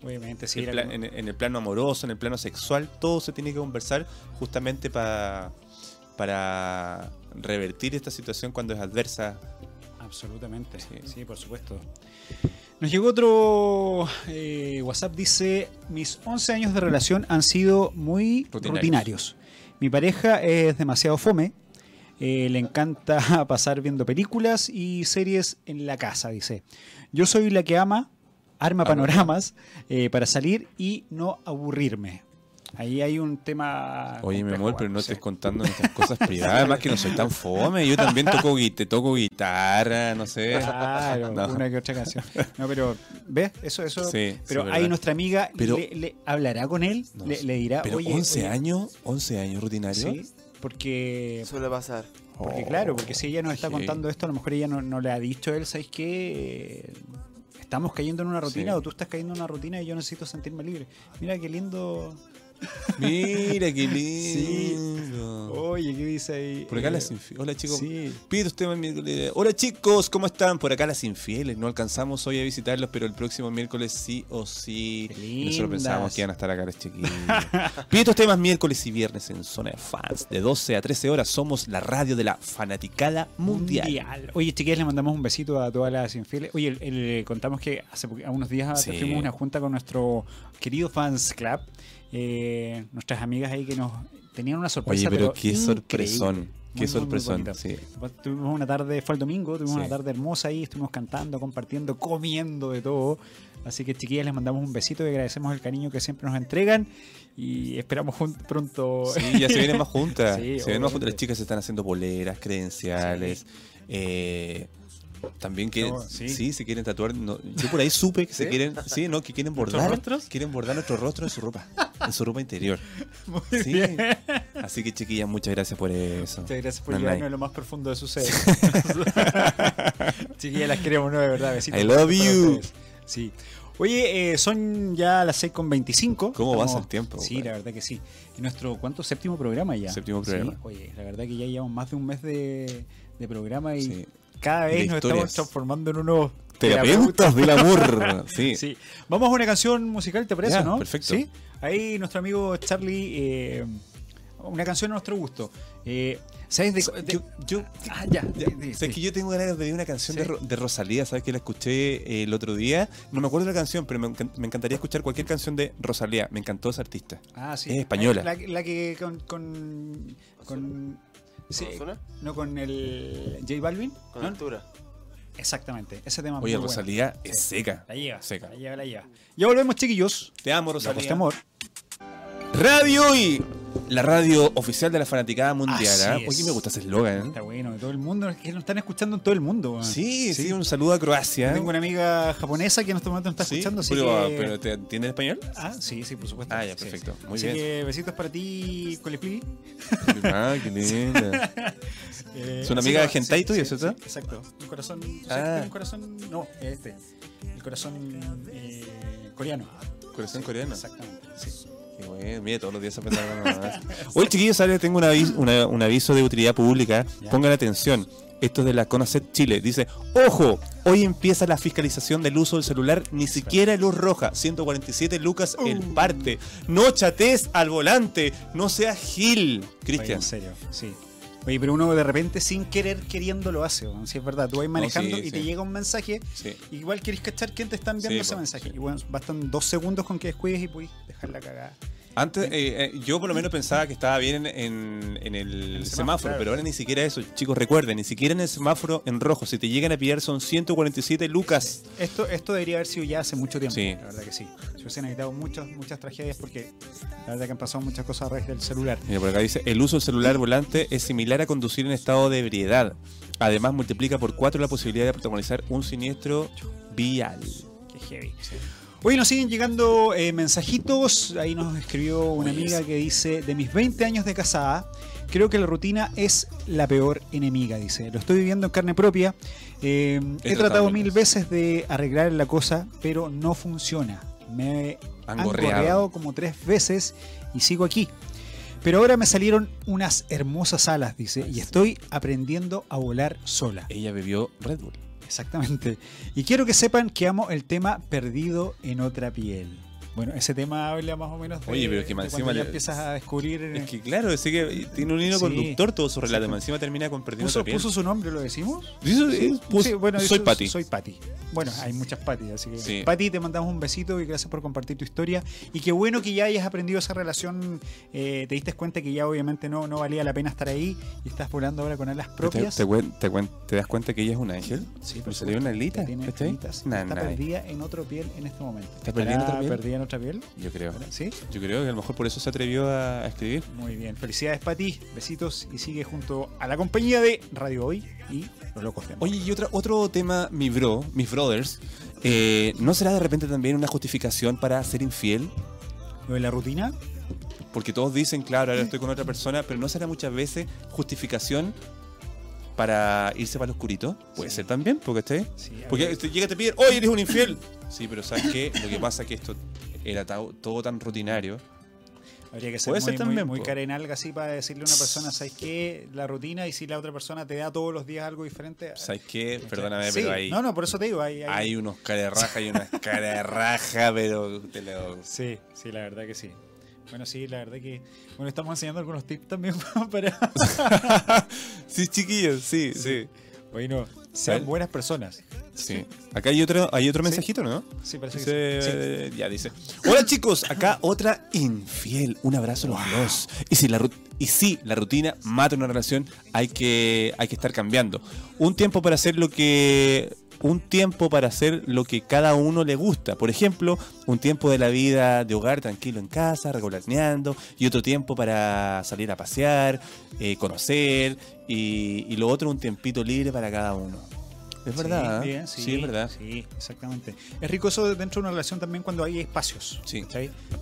Obviamente, sí. En, la pla- como- en- en el plano amoroso, en el plano sexual, todo se tiene que conversar justamente pa- para revertir esta situación cuando es adversa. Absolutamente, Sí. sí. por supuesto. Nos llegó otro eh, WhatsApp, dice, mis 11 años de relación han sido muy Rutinarios. rutinarios. Mi pareja es demasiado fome, eh, le encanta pasar viendo películas y series en la casa, dice. Yo soy la que ama, arma panoramas eh, para salir y no aburrirme. Ahí hay un tema... Oye, mi amor, pero no sí. estés contando nuestras cosas privadas, además que no soy tan fome. Yo también toco, te toco guitarra, no sé. Claro, No. una que otra canción. No, pero, ¿ves? Eso, eso. Sí, pero sí, ahí nuestra amiga Pero- le, le hablará con él, No le, dirá, Pero oye. 11 oye, años, 11 años rutinario. Sí, porque, Suele pasar. porque Oh, claro, porque si ella nos está sí. contando esto, a lo mejor ella no, no le ha dicho a él, ¿sabes qué? Estamos cayendo en una rutina Sí. o tú estás cayendo en una rutina y yo necesito sentirme libre. Mira qué lindo. Mira qué Sí. lindo. Oye, ¿qué dice ahí? Por acá Eh, las infieles. Hola chicos. Sí. Pide usted miércoles. Hola chicos, ¿cómo están? Por acá las infieles. No alcanzamos hoy a visitarlos, pero el próximo miércoles sí o sí. Y nosotros pensábamos que iban a estar acá las chiquillas. Pide estos temas miércoles y viernes en Zona de Fans. De 12 a 13 horas somos la radio de la fanaticada mundial. Oye, chiquillas, le mandamos un besito a todas las infieles. Oye, el- contamos que hace unos días Sí. fuimos a una junta con nuestro querido Fans Club. Eh, nuestras amigas ahí que nos tenían una sorpresa. Oye, pero qué increíble. sorpresón. Qué muy, sorpresón. sí. Tuvimos una tarde, fue el domingo, tuvimos Sí. una tarde hermosa ahí, estuvimos cantando, compartiendo, comiendo de todo. Así que chiquillas, les mandamos un besito y agradecemos el cariño que siempre nos entregan y esperamos pronto. Sí, ya se vienen más juntas. Sí, se vienen más juntas. Las chicas se están haciendo boleras, credenciales. eh, también quieren, No, sí. sí. se quieren tatuar. no, yo por ahí supe que se ¿Sí? quieren, sí, no, que quieren ¿Nuestros bordar, rostros? quieren bordar nuestro rostro en su ropa, en su ropa interior. Muy Sí. bien. Así que chiquillas, muchas gracias por eso. Muchas gracias por llevarnos a lo más profundo de su ser. Chiquillas, las queremos, ¿no? De verdad. Besitos. I love you. Sí. Oye, eh, son ya las 6.25. ¿Cómo pasa el tiempo, Sí, la verdad que sí. Y nuestro, ¿cuánto? Séptimo programa ya. Séptimo Sí, programa. Oye, la verdad que ya llevamos más de un mes de, de programa y Sí. Cada vez nos historias. estamos transformando en unos Terapeutas del amor. Sí. Sí. Vamos a una canción musical, ¿te parece, no? perfecto. Sí. Ahí nuestro amigo Charlie, eh, una canción a nuestro gusto. Eh, ¿Sabes de, de- Yo, yo, Ah, ya. Ya, di- di- ¿Sabes di. que yo tengo ganas de una canción de, Rosalía? ¿Sabes que la escuché eh, el otro día? No me acuerdo de la canción, pero me, encan- me encantaría escuchar cualquier canción de Rosalía. Me encantó esa artista. Ah, sí. Es española. La, la que con. con, con sí, ¿Con Ozuna? no con el J Balvin. Con ¿no? altura. Exactamente. Ese tema. Oye, muy bueno. Rosalía es seca. La lleva. Seca. La lleva, la lleva. Ya volvemos, chiquillos. Te amo, La Rosalía. Costa Amor. Radio y la radio oficial de la fanaticada mundial. Así ¿ah? Oye, me gusta ese eslogan. Está bueno. de Todo el mundo. Es que lo están escuchando en todo el mundo. Sí, sí, un saludo a Croacia. Tengo una amiga japonesa que en este momento nos está Sí, escuchando. Pero, que... pero ¿te entiendes español? Ah, sí, sí, por supuesto. Ah, ya, Sí. perfecto. Muy Así bien. que besitos para ti, Colipili. ah, qué linda. Eh, ¿Es una así amiga que- hentai sí, tuya, sí, ¿cierto? sí, exacto. Un corazón. Ah. un corazón. No, este. El corazón eh, coreano. Corazón coreano. Exactamente. Sí. Qué bueno, mire, todos los días más. Oye, chiquillos, ¿sabes? tengo un aviso, una- un aviso de utilidad pública. Pongan atención. Esto es de la CONACET Chile. Dice, ojo, hoy empieza la fiscalización del uso del celular, ni siquiera luz roja. 147 lucas el Uh. parte. No chates al volante, no seas gil. Cristian. en serio, sí. Oye, pero uno de repente sin querer queriendo lo hace, si es verdad. Tú vas manejando sí, y te llega un mensaje, Sí. igual querés cachar quién te está enviando ese po, mensaje. Y bueno, bastan dos segundos con que descuides y puedes dejar la cagada. Antes, eh, eh, yo por lo menos pensaba que estaba bien en, en- el, el semáforo, semáforo, claro. pero ahora ni siquiera eso. Chicos, recuerden, ni siquiera en el semáforo en rojo. Si te llegan a pillar son 147 lucas. Esto, esto debería haber sido ya hace mucho tiempo. Sí. La verdad que sí. Se hubiesen evitado muchas, muchas tragedias porque la verdad que han pasado muchas cosas a raíz del celular. Mira, por acá dice, el uso del celular volante es similar a conducir en estado de ebriedad. Además, multiplica por cuatro la posibilidad de protagonizar un siniestro vial. Qué heavy. Hoy nos siguen llegando eh, mensajitos. Ahí nos escribió una amiga que dice: De mis 20 años de casada, creo que la rutina es la peor enemiga. Dice: Lo estoy viviendo en carne propia. Eh, he tratado mil veces de arreglar la cosa, pero no funciona. Me Han gorreado como tres veces y sigo aquí. Pero ahora me salieron unas hermosas alas, dice, y estoy aprendiendo a volar sola. Ella bebió Red Bull. Exactamente. Y quiero que sepan que amo el tema Perdido en otra piel. Bueno, ese tema habla más o menos de, Oye, pero es que más encima ya le- empiezas a descubrir... eh, Es que claro, así que tiene un hilo Sí. conductor todo su relato. Sí. Más encima termina con perdiendo puso, puso su nombre, ¿lo decimos? Eh, puso- Sí, bueno, soy Pati. Soy Pati. Bueno, hay muchas Pati, así que Sí. Pati, te mandamos un besito y gracias por compartir tu historia. Y qué bueno que ya hayas aprendido esa relación. eh, te diste cuenta que ya obviamente no, no valía la pena estar ahí y estás volando ahora con alas ¿Te, propias. te, te cuen- te das cuenta que ella es un ángel? Sí, ¿Le salió una alita? Tiene. Nah, Está nah. perdida en otro piel en este momento. ¿Está perdida en otra piel? Otra piel? Yo creo. ¿Sí? Yo creo que a lo mejor por eso se atrevió a, escribir. Muy bien. Felicidades, Pati. Besitos y sigue junto a la compañía de Radio Hoy y Los Locos de Amor. Oye, y otra, otro tema, mi bro, mis brothers, eh, ¿no será de repente también una justificación para ser infiel? Lo de la rutina. Porque todos dicen, claro, ahora estoy con otra persona, pero ¿no será muchas veces justificación para irse para el oscurito? Puede Sí. ser también, porque esté. Sí, Porque habría- te llega te piden, oye, eres un infiel. Sí, pero ¿sabes qué? Lo que pasa es que esto era todo tan rutinario. Habría que ser Puede muy, ser también, muy, muy po. cara en alga así para decirle a una persona, ¿sabes qué? La rutina y si la otra persona te da todos los días algo diferente. ¿Sabes qué? Perdóname, Sí, pero hay, No, no, por eso te digo, hay... hay- hay unos raja y unas raja, pero te lo... Sí, sí, la verdad que sí. Bueno, sí, la verdad que... Bueno, estamos enseñando algunos tips también para... sí, chiquillos, sí, sí. Sí. Bueno, sean buenas personas. Sí. Acá hay otro, hay otro Sí. mensajito, ¿no? Sí, parece Dice- que sí. Ya dice. Hola chicos, acá otra infiel. Un abrazo a los dos. Y si la y si la rutina mata una relación, hay que, hay que estar cambiando. Un tiempo para hacer lo que. Un tiempo para hacer lo que cada uno le gusta. Por ejemplo, un tiempo de la vida de hogar tranquilo en casa, regolaneando, y otro tiempo para salir a pasear, eh, conocer, y, y lo otro un tiempito libre para cada uno. Es verdad. ¿eh? bien, sí, es verdad. Sí, exactamente. Es rico eso dentro de una relación también cuando hay espacios. Sí.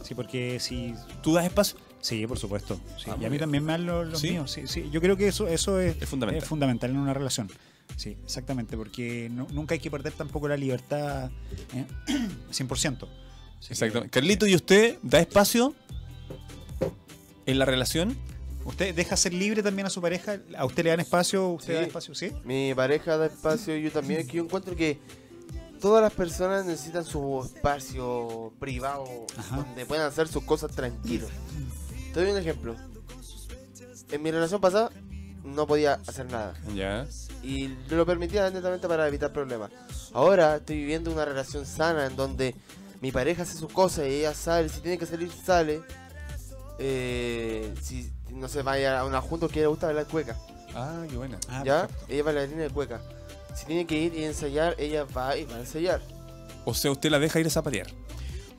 Sí, porque si ¿Tú das espacio? Sí, por supuesto. Sí, Ah, y a mí bien. también me dan los, míos. Sí, sí. Yo creo que eso, eso es, Es fundamental. es fundamental en una relación. Sí, exactamente, porque no- nunca hay que perder tampoco la libertad ¿eh? 100%. Así que, Exacto. Carlito, ¿y usted da espacio en la relación? ¿Usted deja ser libre también a su pareja? ¿A usted le dan espacio? ¿Usted Sí. da espacio? ¿Sí? Mi pareja da espacio, yo también. Es que yo encuentro que todas las personas necesitan su espacio privado Ajá. donde puedan hacer sus cosas tranquilos. Te doy un ejemplo. En mi relación pasada no podía hacer nada Ya. y lo permitía netamente para evitar problemas. Ahora estoy viviendo una relación sana en donde mi pareja hace sus cosas y ella sale, si tiene que salir, sale. Eh, si no se vaya a una junta que le gusta bailar cueca. Ah, qué buena. Ah, ¿Ya? perfecto. Ella es bailarina de cueca. Si tiene que ir y ensayar, ella va y va a ensayar. O sea, usted la deja ir a zapatear.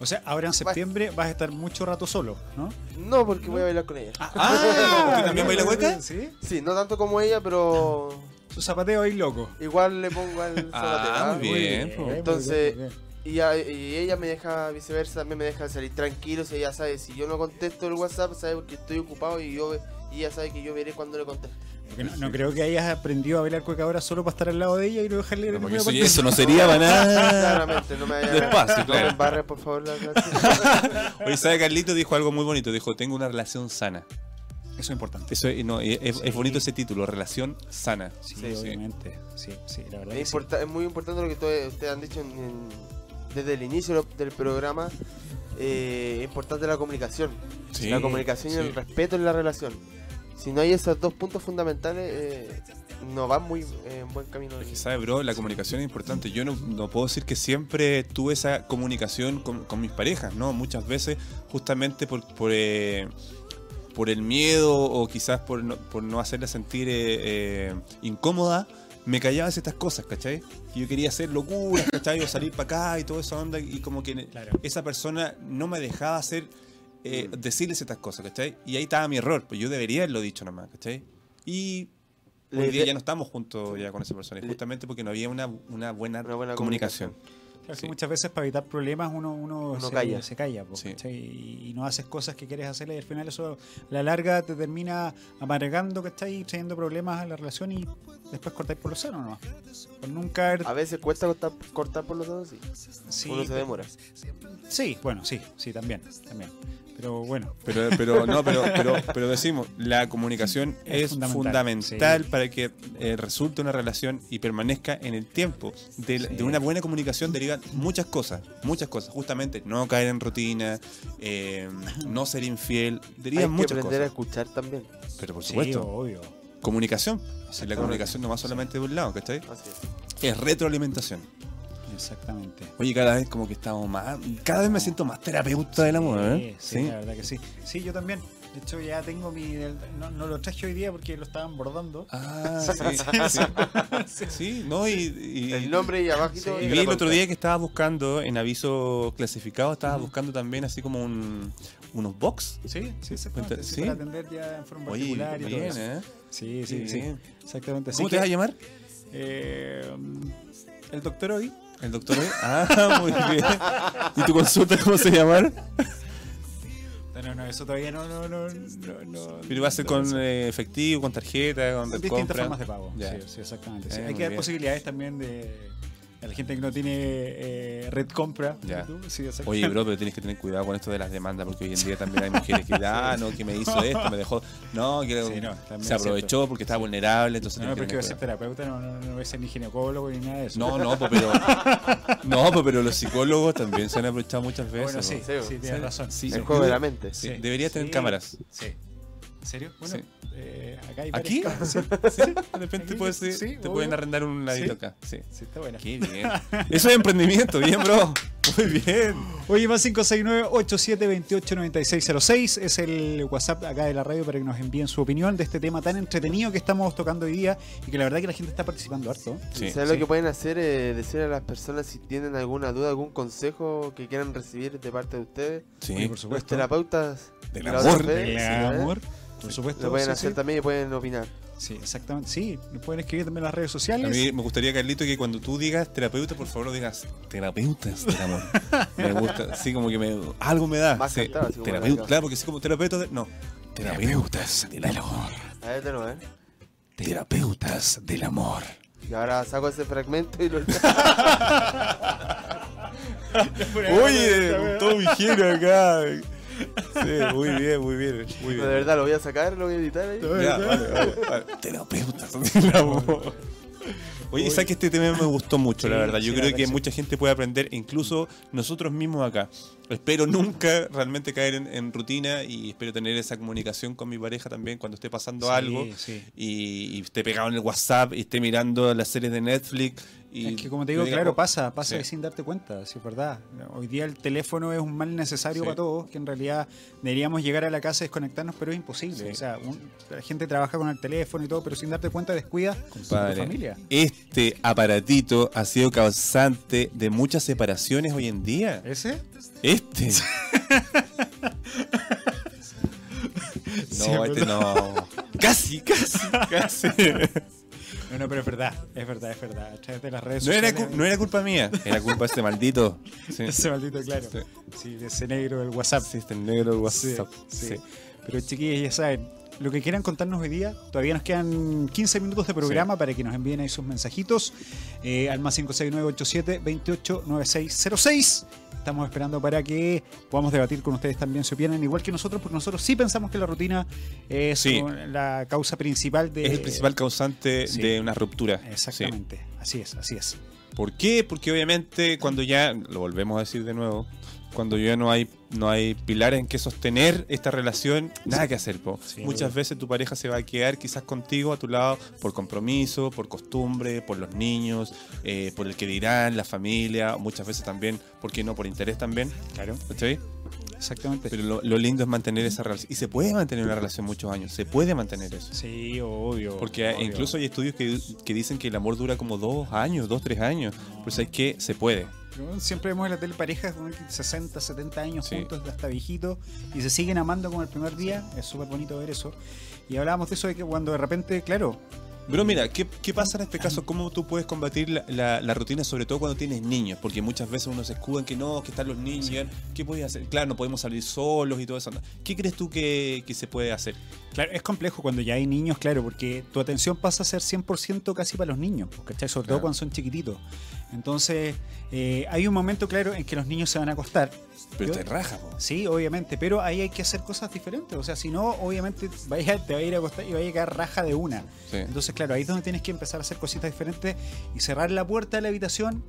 O sea, ahora en septiembre vas a estar mucho rato solo, ¿no? No, porque voy a bailar con ella. Ah, ¿usted también baila hueca? Sí. Sí, no tanto como ella, pero Su zapateo ahí loco. igual le pongo al Ah, zapateo. muy bien, po. muy Entonces- bien, muy bien. Y, a- y ella me deja viceversa, también me deja salir tranquilo. Si ella sabe, si yo no contesto el WhatsApp, sabe que estoy ocupado y yo y ella sabe que yo veré cuando le contesto. Porque no, no creo que hayas aprendido a bailar cueca ahora solo para estar al lado de ella y no dejarle No, porque eso, eso no sería para nada. Claramente, no me vaya Despacio, no claro. me embarre, por favor, la. Oye, ¿sabe? Carlito dijo algo muy bonito. Dijo, tengo una relación sana. Eso es importante. Eso es, no, es, es Sí. bonito ese título, relación sana. Sí, Sí, sí. obviamente. Sí, sí, la verdad. Es, que sí. importa- es muy importante lo que ustedes han dicho en- en- desde el inicio del programa. Eh, es importante la comunicación. Sí, la comunicación y el respeto en la relación. Si no hay esos dos puntos fundamentales, eh, no va muy eh, en buen camino. Es que, ¿sabe, bro? La comunicación es importante. Yo no, no puedo decir que siempre tuve esa comunicación con, con mis parejas, ¿no? Muchas veces, justamente por, por, eh, por el miedo o quizás por no, por no hacerla sentir eh, eh, incómoda, me callaba ciertas cosas, ¿cachai? Que yo quería hacer locuras, ¿cachai? O salir para acá y toda esa onda, y como que Claro. esa persona no me dejaba hacer, eh, decirle ciertas cosas, ¿cachai? Y ahí estaba mi error, pues yo debería haberlo dicho nomás, ¿cachai? Y hoy día ya no estamos juntos ya con esa persona, y justamente porque no había una, una buena, Una buena comunicación. Claro, Sí. que muchas veces para evitar problemas uno, uno, Uno se, calla. se calla po, Sí. ¿cachai? y, y no haces cosas que quieres hacer y al final eso a la larga te termina amargando, ¿cachai? Y trayendo problemas a la relación y después cortáis por los sanos, ¿no? Por nunca haber... A veces cuesta cortar, cortar por los dedos, sí. sí, Uno se demora. Sí, bueno, sí, sí, también, también. Pero bueno, Pero, pero no, pero, pero, pero decimos, la comunicación Es es, fundamental, fundamental, sí. para que eh, resulte una relación y permanezca en el tiempo. De, Sí. de una buena comunicación derivan muchas cosas, muchas cosas. Justamente no caer en rutina, eh, no ser infiel, Hay derivan que muchas aprender a cosas. escuchar también. Pero por sí, supuesto, obvio. comunicación. Si la comunicación no va solamente de un lado, ¿cachai? Así es. Es retroalimentación. Exactamente. Oye, cada vez como que estamos más. Cada vez me siento más terapeuta del amor, ¿eh? Sí, sí, la verdad que sí. Sí, yo también. De hecho, ya tengo mi. No, no lo traje hoy día porque lo estaban bordando. Ah, sí, sí. Sí, no, y, y- El nombre y abajito. y vi el otro día que estaba buscando en aviso clasificado, estaba buscando también así como un, unos box. Sí, sí, exactamente. Sí, Sí. Para atender ya en forma Oye, particular y todo eso. ¿eh? Sí, sí, sí. Exactamente. Así ¿Cómo te que, vas a llamar? eh, el doctor hoy. ¿El doctor? hoy? Ah, muy bien. ¿Y tu consulta cómo se llama? No, no, eso todavía no. no, no, no, no Pero va a ser con eh, efectivo, con tarjeta, con distintas compra. formas de pago. Ya. Sí, sí, exactamente. sí. Eh, Hay que dar posibilidades también de. A la gente que no tiene eh, red compra. Oye, bro, pero tienes que tener cuidado con esto de las demandas, porque hoy en día también hay mujeres que, ah, no, que me hizo esto, me dejó. No, que Sí, no, también se aprovechó porque estaba vulnerable, entonces No, no, pero que que va a ser terapeuta, no, no, no va a ser ni ginecólogo ni nada de eso. No, no, pues, pero. No, pues, pero los psicólogos también se han aprovechado muchas veces. Bueno, sí, ¿no? sí, Sí, tienes razón. Sí, El juego de la mente. Sí, debería tener cámaras. Sí. ¿En serio? Bueno, Sí. eh, acá hay ¿Aquí? Sí, de repente puedes, sí, te obvio. pueden arrendar un ladito Sí. acá. Sí. Sí, está buena. Qué bien. Eso es emprendimiento, bien, bro. Muy bien. Oye, más 569-8728-9606 es el WhatsApp acá de la radio para que nos envíen su opinión de este tema tan entretenido que estamos tocando hoy día y que la verdad que la gente está participando harto. Sí. ¿Sabes sí. lo que pueden hacer? Eh, decir a las personas si tienen alguna duda, algún consejo que quieran recibir de parte de ustedes. Sí. Oye, por Los supuesto. terapeutas Del de la amor, sí. Lo pueden sí, hacer sí. también y pueden opinar. Sí, exactamente. Sí, nos pueden escribir también en las redes A sociales. mí me gustaría, Carlito, que cuando tú digas terapeuta, por favor digas terapeutas del amor. Me gusta, así como que me, algo me da. Más Sí, cantado, así como terapeuta, la- claro, porque así como terapeuta, de- no. Terapeutas del amor. A ver, de nuevo, ¿eh? Terapeutas del amor. Y ahora saco ese fragmento y lo... Oye, todo mi giro acá. Sí, muy bien, muy bien, muy de bien. verdad, lo voy a sacar, lo voy a editar ahí. Ya, vale, vale, vale. Oye, sabes que este tema me gustó mucho, la verdad. Yo creo que mucha gente puede aprender, incluso nosotros mismos acá. Espero nunca realmente caer en, en rutina y espero tener esa comunicación con mi pareja también cuando esté pasando Sí, algo sí. y, y esté pegado en el WhatsApp y esté mirando las series de Netflix. Y Es que como te digo, diga, claro, "Oh, pasa, pasa Sí. sin darte cuenta, sí es verdad. Hoy día el teléfono es un mal necesario para todos, que en realidad deberíamos llegar a la casa y desconectarnos, pero es imposible. O sea, un- la gente trabaja con el teléfono y todo, pero sin darte cuenta descuida a tu Compadre, familia. este aparatito ha sido causante de muchas separaciones hoy en día. ¿Ese? Este. No, es este no. Casi, casi, casi. No, no, pero es verdad, es verdad, es verdad. A través de las redes No era, sociales. cu- no era culpa mía, era culpa de este maldito. Sí, Ese maldito, claro. Sí. Sí, de ese negro del WhatsApp. sí, este negro del WhatsApp. sí. Sí. Pero chiquillos, ya saben, lo que quieran contarnos hoy día, todavía nos quedan 15 minutos de programa para que nos envíen ahí sus mensajitos eh, al más 56987 289606. Estamos esperando para que podamos debatir con ustedes también si opinan igual que nosotros, porque nosotros sí pensamos que la rutina es Sí. la causa principal de... Es el principal causante Sí. de una ruptura. Exactamente, así es, así es. ¿Por qué? Porque obviamente cuando ya, lo volvemos a decir de nuevo, cuando ya no hay, no hay pilares en que sostener esta relación, nada que hacer. po. Sí, Muchas veces tu pareja se va a quedar quizás contigo a tu lado por compromiso, por costumbre, por los niños, eh, por el que dirán, la familia, muchas veces también, ¿por qué no? Por interés también. Claro, ¿cachai? Exactamente. Pero lo, lo lindo es mantener esa relación. Y se puede mantener una relación muchos años, se puede mantener eso. Sí, obvio. Porque obvio. incluso hay estudios que, que dicen que el amor dura como dos años, dos, tres años. Pues es que se puede. Pero bueno, Siempre vemos en la tele parejas con 60, 70 años Sí. juntos, hasta viejitos, y se siguen amando como el primer día. Es súper bonito ver eso. Y hablábamos de eso de que cuando de repente, claro, Pero mira, ¿qué, qué pasa en este caso? ¿Cómo tú puedes combatir la, la- la rutina, sobre todo cuando tienes niños? Porque muchas veces uno se escuda en que no, que están los niños. ¿Qué puedes hacer? Claro, no podemos salir solos y todo eso. ¿Qué crees tú que, que se puede hacer? Claro, es complejo cuando ya hay niños, claro, porque tu atención pasa a ser 100% casi para los niños, ¿cachai? Sobre todo Claro. cuando son chiquititos. Entonces, eh, hay un momento, claro, en que los niños se van a acostar. Pero Yo- te raja, po. Sí, obviamente, pero ahí hay que hacer cosas diferentes. O sea, si no, obviamente vaya, te va a ir a acostar y vaya a quedar raja de una. Sí. Entonces, claro, ahí es donde tienes que empezar a hacer cositas diferentes y cerrar la puerta de la habitación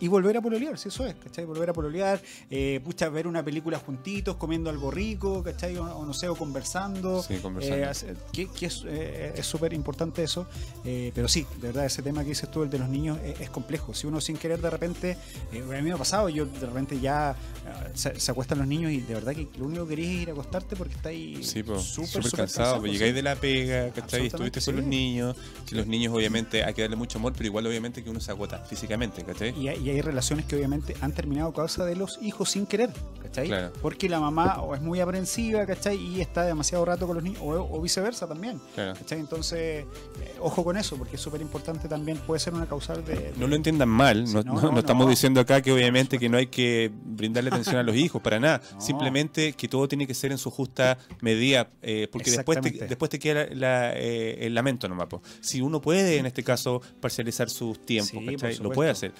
y volver a pololear, si eso es, ¿cachai? Volver a pololear, eh, pucha, ver una película juntitos, comiendo algo rico, ¿cachai? O, o no sé, o conversando. Sí, conversando. Eh, hacer- que, que es eh, es súper importante eso. Eh, pero sí, de verdad, ese tema que dices tú, el de los niños, es, es complejo. Si uno sin querer de repente, eh, a mí me ha pasado, yo de repente ya eh, se, se acuestan los niños y de verdad que lo único que querés es ir a acostarte porque está ahí Sí, pues, súper, súper cansado. pues llegáis de la pega, ¿cachai? Estuviste con los niños. Que los niños, obviamente, hay que darle mucho amor, pero igual, obviamente, que uno se agota físicamente, ¿cachai? Y hay, y hay relaciones que obviamente han terminado a causa de los hijos sin querer, ¿cachai? Claro. Porque la mamá o es muy aprensiva, ¿cachai? Y está demasiado rato con los niños, o, o viceversa también, Claro. ¿cachai? Entonces, eh, ojo con eso, porque es súper importante también, puede ser una causal de... No lo entiendan mal, no, Sí, no, no- no, no estamos diciendo acá que obviamente que no hay que brindarle atención a los hijos, para nada. Simplemente que todo tiene que ser en su justa medida, eh, porque después te, después te queda la- la, eh, el lamento nomás. po. Si uno puede, en este caso, parcializar sus tiempos, Sí, lo puede hacer.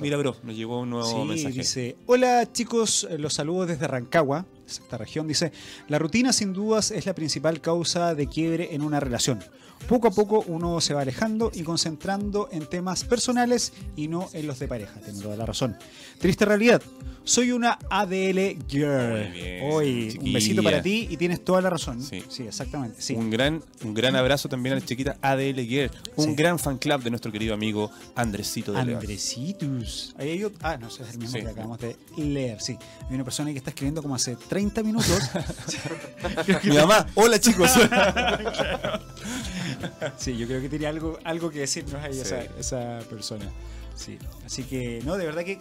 Mira, nos llegó un nuevo Sí, mensaje. dice, hola chicos, los saludos desde Rancagua, esta región. Dice, la rutina sin dudas es la principal causa de quiebre en una relación. Poco a poco uno se va alejando y concentrando en temas personales y no en los de pareja. Tiene toda la razón. Triste realidad. Soy una ADL girl. Muy bien, Hoy, un besito para ti y tienes toda la razón. Sí. Sí, exactamente. Sí. Un gran, un gran abrazo también a la chiquita ADL Gear, un Sí. gran fan club de nuestro querido amigo Andresito de León. Andresitus. Ahí hay ah, no, ese es el mismo que acabamos de leer. Sí, hay una persona que está escribiendo como hace 30 minutos. Mi mamá, hola chicos. sí, yo creo que tiene algo, algo que decirnos ahí Sí. esa, esa persona. Sí, así que no, de verdad que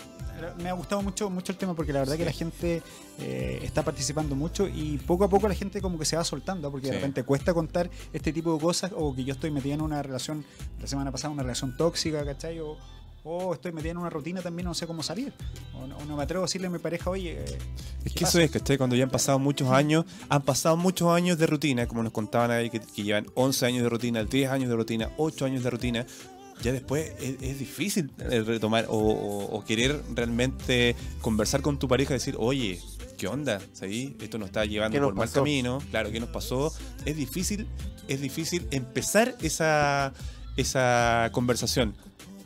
me ha gustado mucho, mucho el tema porque la verdad que la gente eh, está participando mucho y poco a poco la gente como que se va soltando porque de repente cuesta contar este tipo de cosas o que yo estoy metida en una relación, la semana pasada una relación tóxica, ¿cachai? O, o estoy metida en una rutina también, no sé cómo salir. O no, o no me atrevo a decirle a mi pareja, oye, eh, Es ¿qué que eso pasa? es, ¿cachai? Cuando ya han pasado muchos años, han pasado muchos años de rutina, como nos contaban ahí, que, que llevan 11 años de rutina, 10 años de rutina, 8 años de rutina. Ya después es, es difícil eh, retomar o, o- o querer realmente conversar con tu pareja y decir, oye, ¿qué onda? ¿Sabí? Esto nos está llevando ¿Qué nos por mal camino. Claro, ¿qué nos pasó? Es difícil, es difícil empezar esa, esa conversación.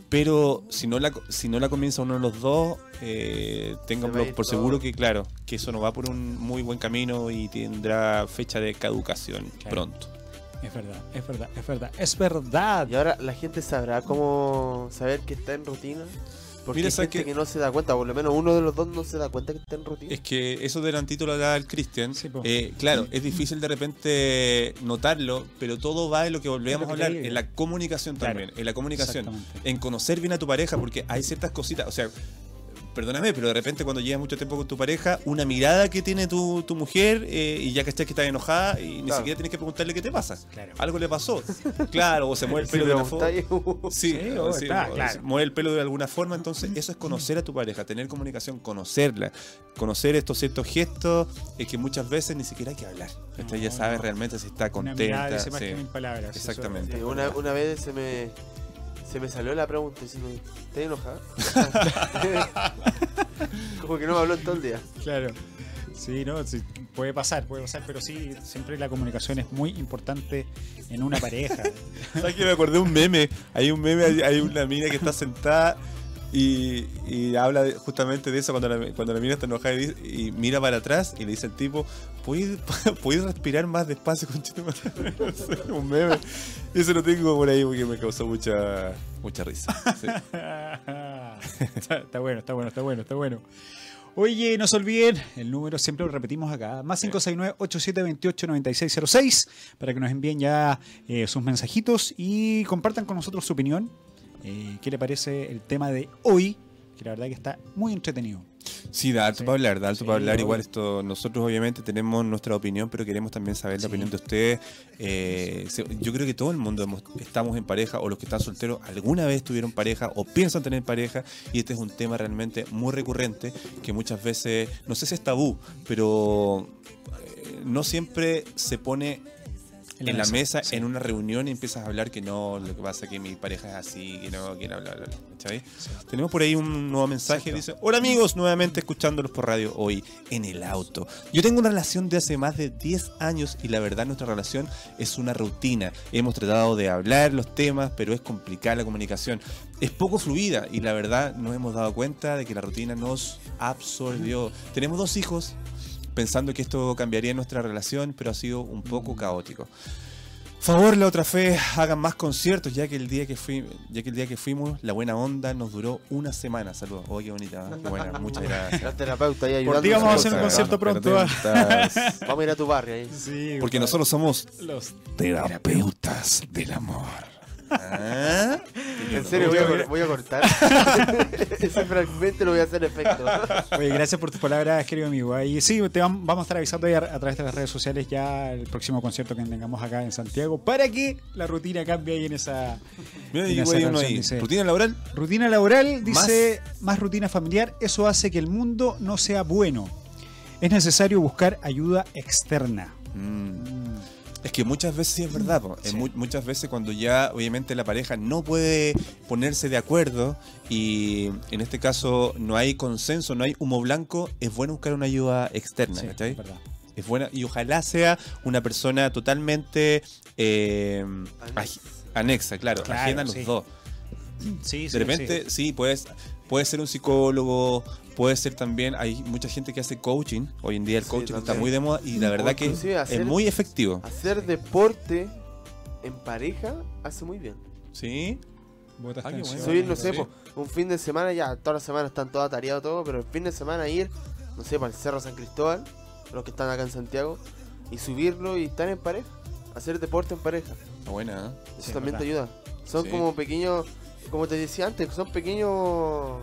Pero si no la, si no la comienza uno de los dos, eh, Se ir por todo. seguro que, claro, que eso no va por un muy buen camino y tendrá fecha de caducación Claro. pronto. es verdad, es verdad, es verdad, es verdad. Y ahora la gente sabrá cómo saber que está en rutina. Porque Mira, hay que no se da cuenta, por lo menos uno de los dos no se da cuenta que está en rutina. Es que eso delantito lo da el Cristian. Sí. Eh, claro, es difícil de repente notarlo, pero todo va en lo que volvíamos a hablar, en la comunicación Claro, también, en la comunicación, en conocer bien a tu pareja, porque hay ciertas cositas, o sea, perdóname, pero de repente cuando llevas mucho tiempo con tu pareja, una mirada que tiene tu, tu mujer eh, y ya que estás que estás enojada y ni siquiera tienes que preguntarle qué te pasa. Claro. Algo le pasó. Claro, o se mueve el Si pelo de una forma. uh, Sí, Sí, o oh, sí, está, o claro. se mueve el pelo de alguna forma, entonces eso es conocer a tu pareja, tener comunicación, conocerla, conocer estos ciertos gestos eh, que muchas veces ni siquera hay que hablar. Entonces ya No, sabes no. realmente si está Una mirada contenta. dice más sí. que mil palabras. Exactamente. sí, una, una vez se me, se me salió la pregunta diciendo, ¿estás enojada? Como que no me habló en todo el día. Claro. Sí, no, sí, puede pasar, puede pasar, pero sí, siempre la comunicación es muy importante en una pareja. ¿Sabes que me acordé de un meme? Hay un meme, hay, una mina que está sentada y, y habla de- justamente de eso cuando la, cuando la mina está enojada y, y mira para atrás y le dice al tipo, ¿puedes, ¿puedes respirar más despacio, conchito? un meme. Eso lo tengo por ahí porque me causó mucha, mucha risa. sí. está, está bueno, está bueno, está bueno, está bueno. Oye, no se olviden, el número siempre lo repetimos acá, más 569-8728-9606, para que nos envíen ya eh, sus mensajitos y compartan con nosotros su opinión. Eh, ¿Qué le parece el tema de hoy? Que la verdad que está muy entretenido. Sí, da alto Sí. para hablar, da alto Sí, para hablar. Igual esto, nosotros obviamente tenemos nuestra opinión, pero queremos también saber la Sí. opinión de ustedes. Eh, yo creo que todo el mundo hemos- estamos en pareja o los que están solteros alguna vez tuvieron pareja o piensan tener pareja y este es un tema realmente muy recurrente que muchas veces, no sé si es tabú, pero eh, no siempre se pone en la mesa, sí. en una reunión y empiezas a hablar que no, lo que pasa es que mi pareja es así, que no, que no, bla, bla, bla. ¿cachai? Tenemos por ahí un nuevo mensaje, dice, hola amigos, nuevamente escuchándolos por radio hoy en el auto. Yo tengo una relación de hace más de 10 años y la verdad nuestra relación es una rutina. Hemos tratado de hablar los temas, pero es complicada la comunicación. Es poco fluida y la verdad nos hemos dado cuenta de que la rutina nos absorbió. Tenemos dos hijos pensando que esto cambiaría nuestra relación, pero ha sido un poco caótico. Favor, la otra fe, hagan más conciertos, ya que el día que fui, ya que el día que fuimos, la buena onda nos duró una semana. Saludos. Oh, qué bonita. ¿eh? Qué buena, muchas gracias. La terapeuta ahí Por ayudando. ti vamos a hacer un concierto pronto. terapeutas. Vamos a ir a tu barrio ahí. Sí, Porque nosotros somos Los terapeutas del amor. ¿Ah? En serio, voy a, cor- voy a cortar. Ese fragmento lo voy a hacer efecto. Oye, gracias por tus palabras, querido amigo. Y sí, te vam- vamos a estar avisando a, a través de las redes sociales ya el próximo concierto que tengamos acá en Santiago para que la rutina cambie ahí en esa Mira, en esa canción, ahí. dice. Rutina laboral. rutina laboral. Dice más rutina familiar. Eso hace que el mundo no sea bueno. Es necesario buscar ayuda externa. Mm. Es que muchas veces sí es verdad, Sí. mu- muchas veces cuando ya obviamente la pareja no puede ponerse de acuerdo y en este caso no hay consenso, no hay humo blanco, es bueno buscar una ayuda externa, Sí, ¿cachai? es verdad. Es buena y ojalá sea una persona totalmente eh, Anexa. claro, Claro, ajena a los sí. dos. Sí, sí, De repente, sí, puedes, puede ser un psicólogo, puede ser también, hay mucha gente que hace coaching, hoy en día el Sí, coaching está muy de moda y la verdad que hacer- es muy efectivo. Hacer deporte en pareja hace muy bien. ¿Sí? Ah, bueno. Subir, no sé, sí. po, un fin de semana ya, todas las semanas están todas tareadas todo, pero el fin de semana ir, no sé, para el Cerro San Cristóbal, los que están acá en Santiago, y subirlo y estar en pareja. Hacer deporte en pareja. Está buena, ¿eh? Eso Sí, también verdad. te ayuda. Son Sí. como pequeños, como te decía antes, son pequeños,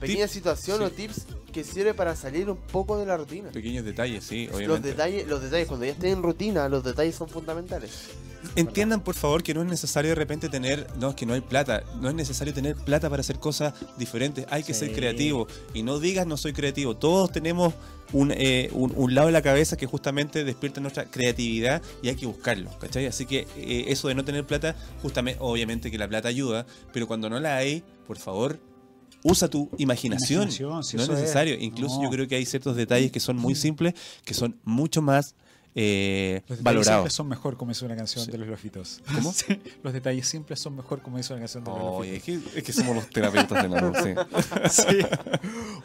pequeñas situaciones sí. o tips que sirven para salir un poco de la rutina. Pequeños detalles, sí, Los obviamente. detalles, los detalles, cuando ya estén en rutina, los detalles son fundamentales. Entiendan, por favor, que no es necesario de repente tener, no, es que no hay plata, no es necesario tener plata para hacer cosas diferentes, hay que Sí. ser creativo y no digas no soy creativo, todos tenemos un, eh, un, un lado de la cabeza que justamente despierta nuestra creatividad y hay que buscarlo, ¿cachai? Así que eh, eso de no tener plata, justamente, obviamente que la plata ayuda, pero cuando no la hay, por favor, usa tu imaginación, no es necesario, incluso No. yo creo que hay ciertos detalles que son muy simples, que son mucho más eh, Los detalles valorados. simples son mejor, como dice una canción Sí. de los lofitos. ¿Cómo? Sí, los detalles simples son mejor, como dice una canción de los Oye, lofitos. es que, es que somos los terapeutas amor, sí. Sí.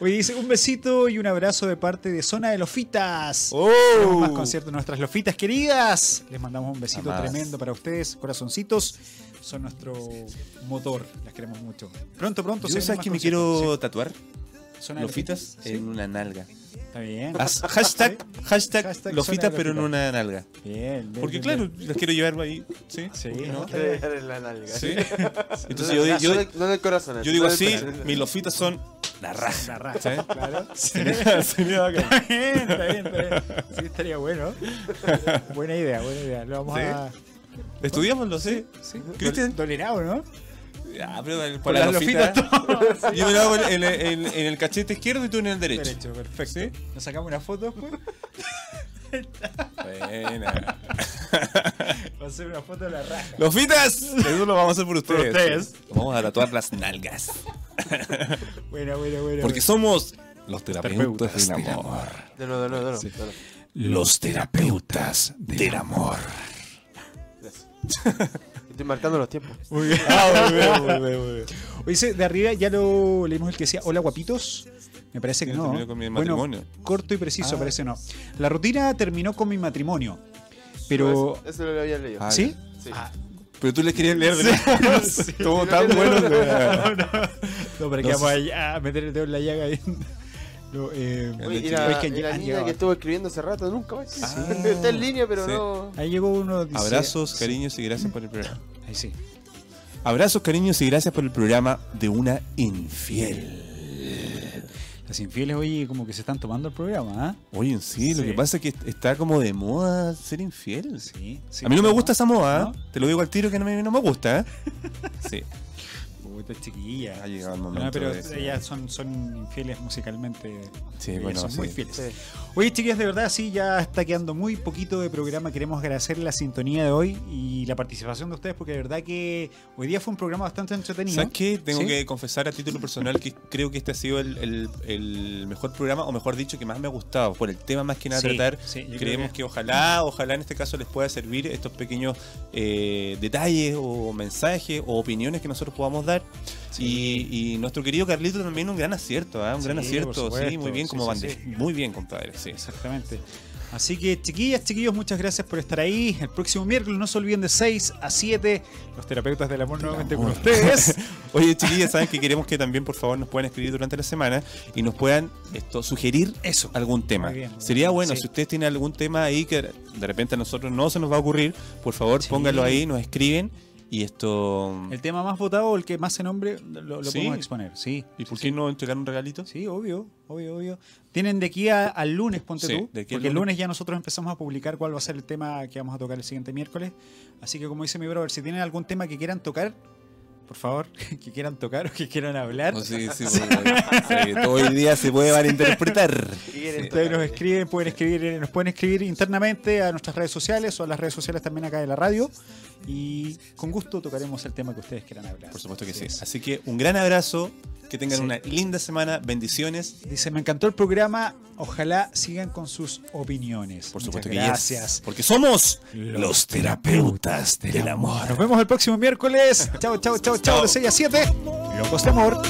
Oye, dice un besito y un abrazo de parte de Zona de Lofitas. ¡Oh! Tenemos más conciertos de nuestras lofitas queridas. Les mandamos un besito tremendo para ustedes, corazoncitos. Son nuestro motor, las queremos mucho. Pronto, pronto. sabes que me quiero tatuar Sí. De lofitas Sí. en una nalga. Está bien. Hashtag, hashtag, Hashtag lofitas, zona pero en lofita. una nalga. Bien, bien, Porque bien, claro, bien. las quiero llevar ahí. Sí, Sí, ¿por qué no? en la nalga. Sí. Entonces No, yo, yo, no corazón. yo digo así, mis lofitas son la raja. La raja, ¿sabes? claro. Sería, sería bacán. Está bien, está bien, está bien. Sí, estaría bueno. Buena idea, buena idea. Lo vamos Sí. a. Estudiámoslo, sí. Sí. Cristian. Tolerado, ¿no? Ya, pero por Con la las lofita. Yo me lo hago en, el- en- en el cachete izquierdo y tú en el derecho. Derecho, perfecto. ¿Sí? Nos sacamos una foto después. Buena. Va a hacer una foto de la raja. ¡Lofitas! Eso lo vamos a hacer por ustedes. ustedes. Vamos a tatuar las nalgas. Buena, buena, buena. Porque somos los terapeutas terapeutas del amor. De nuevo, de nuevo, de nuevo. Los terapeutas del amor. Estoy marcando los tiempos. Muy bien. Ah, muy bien, muy bien, muy bien. Oye, de arriba ya lo leímos el que decía, hola guapitos. Me parece que Sí, no. terminó con mi Bueno, matrimonio. corto y preciso, Ah. parece no. La rutina terminó con mi matrimonio. Pero. Eso, eso lo había leído. Ah, ¿Sí? Sí. Ah, Pero tú les querías leer de Estuvo tan bueno. no, no. No, pero que vamos sí. a, a meter el dedo en la llaga ahí. No, eh, y la, que y la han niña llegado. que estuvo escribiendo hace rato nunca más. Ah. Está en línea, pero Sí. no. ahí llegó uno. Dice, Abrazos, sí, cariños y gracias por el programa. Ahí sí. Abrazos, cariños y gracias por el programa de una infiel. Las infieles, oye, como que se están tomando el programa, ¿ah? Oye, sí, lo Sí. que pasa es que está como de moda ser infiel. Sí, sí. a mí no me gusta esa moda, ¿eh? ¿No? te lo digo al tiro que no me, no me gusta. ¿eh? Sí, Puta chiquilla. ha llegado el No, momento. pero de ellas son, son infieles musicalmente. Sí, ellas bueno, son sí. muy fieles. Sí. Oye, chiquillas, de verdad, sí, ya está quedando muy poquito de programa. Queremos agradecer la sintonía de hoy y la participación de ustedes, porque de verdad que hoy día fue un programa bastante entretenido. ¿Sabes qué? Tengo ¿Sí? que confesar a título personal que creo que este ha sido el, el- el mejor programa, o mejor dicho, que más me ha gustado, por el tema más que nada tratar. Creemos que- que... ojalá, ojalá en este caso les pueda servir estos pequeños eh, detalles o mensajes o opiniones que nosotros podamos dar. Y, y nuestro querido Carlito también un gran acierto, ¿ah? un gran acierto, sí, muy bien como sí. Muy bien, compadre, sí. Exactamente. Así que, chiquillas, chiquillos, muchas gracias por estar ahí. El próximo miércoles no se olviden de 6 a 7, los terapeutas del amor nuevamente con ustedes. Oye, chiquillas, saben que queremos que también, por favor, nos puedan escribir durante la semana y nos puedan esto sugerir Eso. algún tema. Bien, Sería bueno, Sí. si ustedes tienen algún tema ahí que de repente a nosotros no se nos va a ocurrir, por favor, Sí. pónganlo ahí, nos escriben y esto... El tema más votado o el que más se nombre lo, lo Sí. podemos exponer. Sí. ¿Y por qué no entregar un regalito? Sí, obvio, obvio, obvio. Tienen de aquí a- al lunes, ponte Sí, tú. de porque el lunes. lunes ya nosotros empezamos a publicar cuál va a ser el tema que vamos a tocar el siguiente miércoles. Así que, como dice mi brother, si tienen algún tema que quieran tocar, por favor, que quieran tocar o que quieran hablar, Oh, sí, sí, sí, sí, todo el día se puede malinterpretar. ustedes nos escriben, pueden escribir, nos pueden escribir internamente a nuestras redes sociales o a las redes sociales también acá de la radio. Y con gusto tocaremos el tema que ustedes quieran hablar. Por supuesto que sí. Así que un gran abrazo, que tengan Sí. una linda semana, bendiciones. Dice, me encantó el programa, ojalá sigan con sus opiniones. Por Muchas supuesto que gracias. yes, Porque somos Los terapeutas del amor. Nos vemos el próximo miércoles. Chao, chao, chao, chao, de 6 a 7. Locos de amor.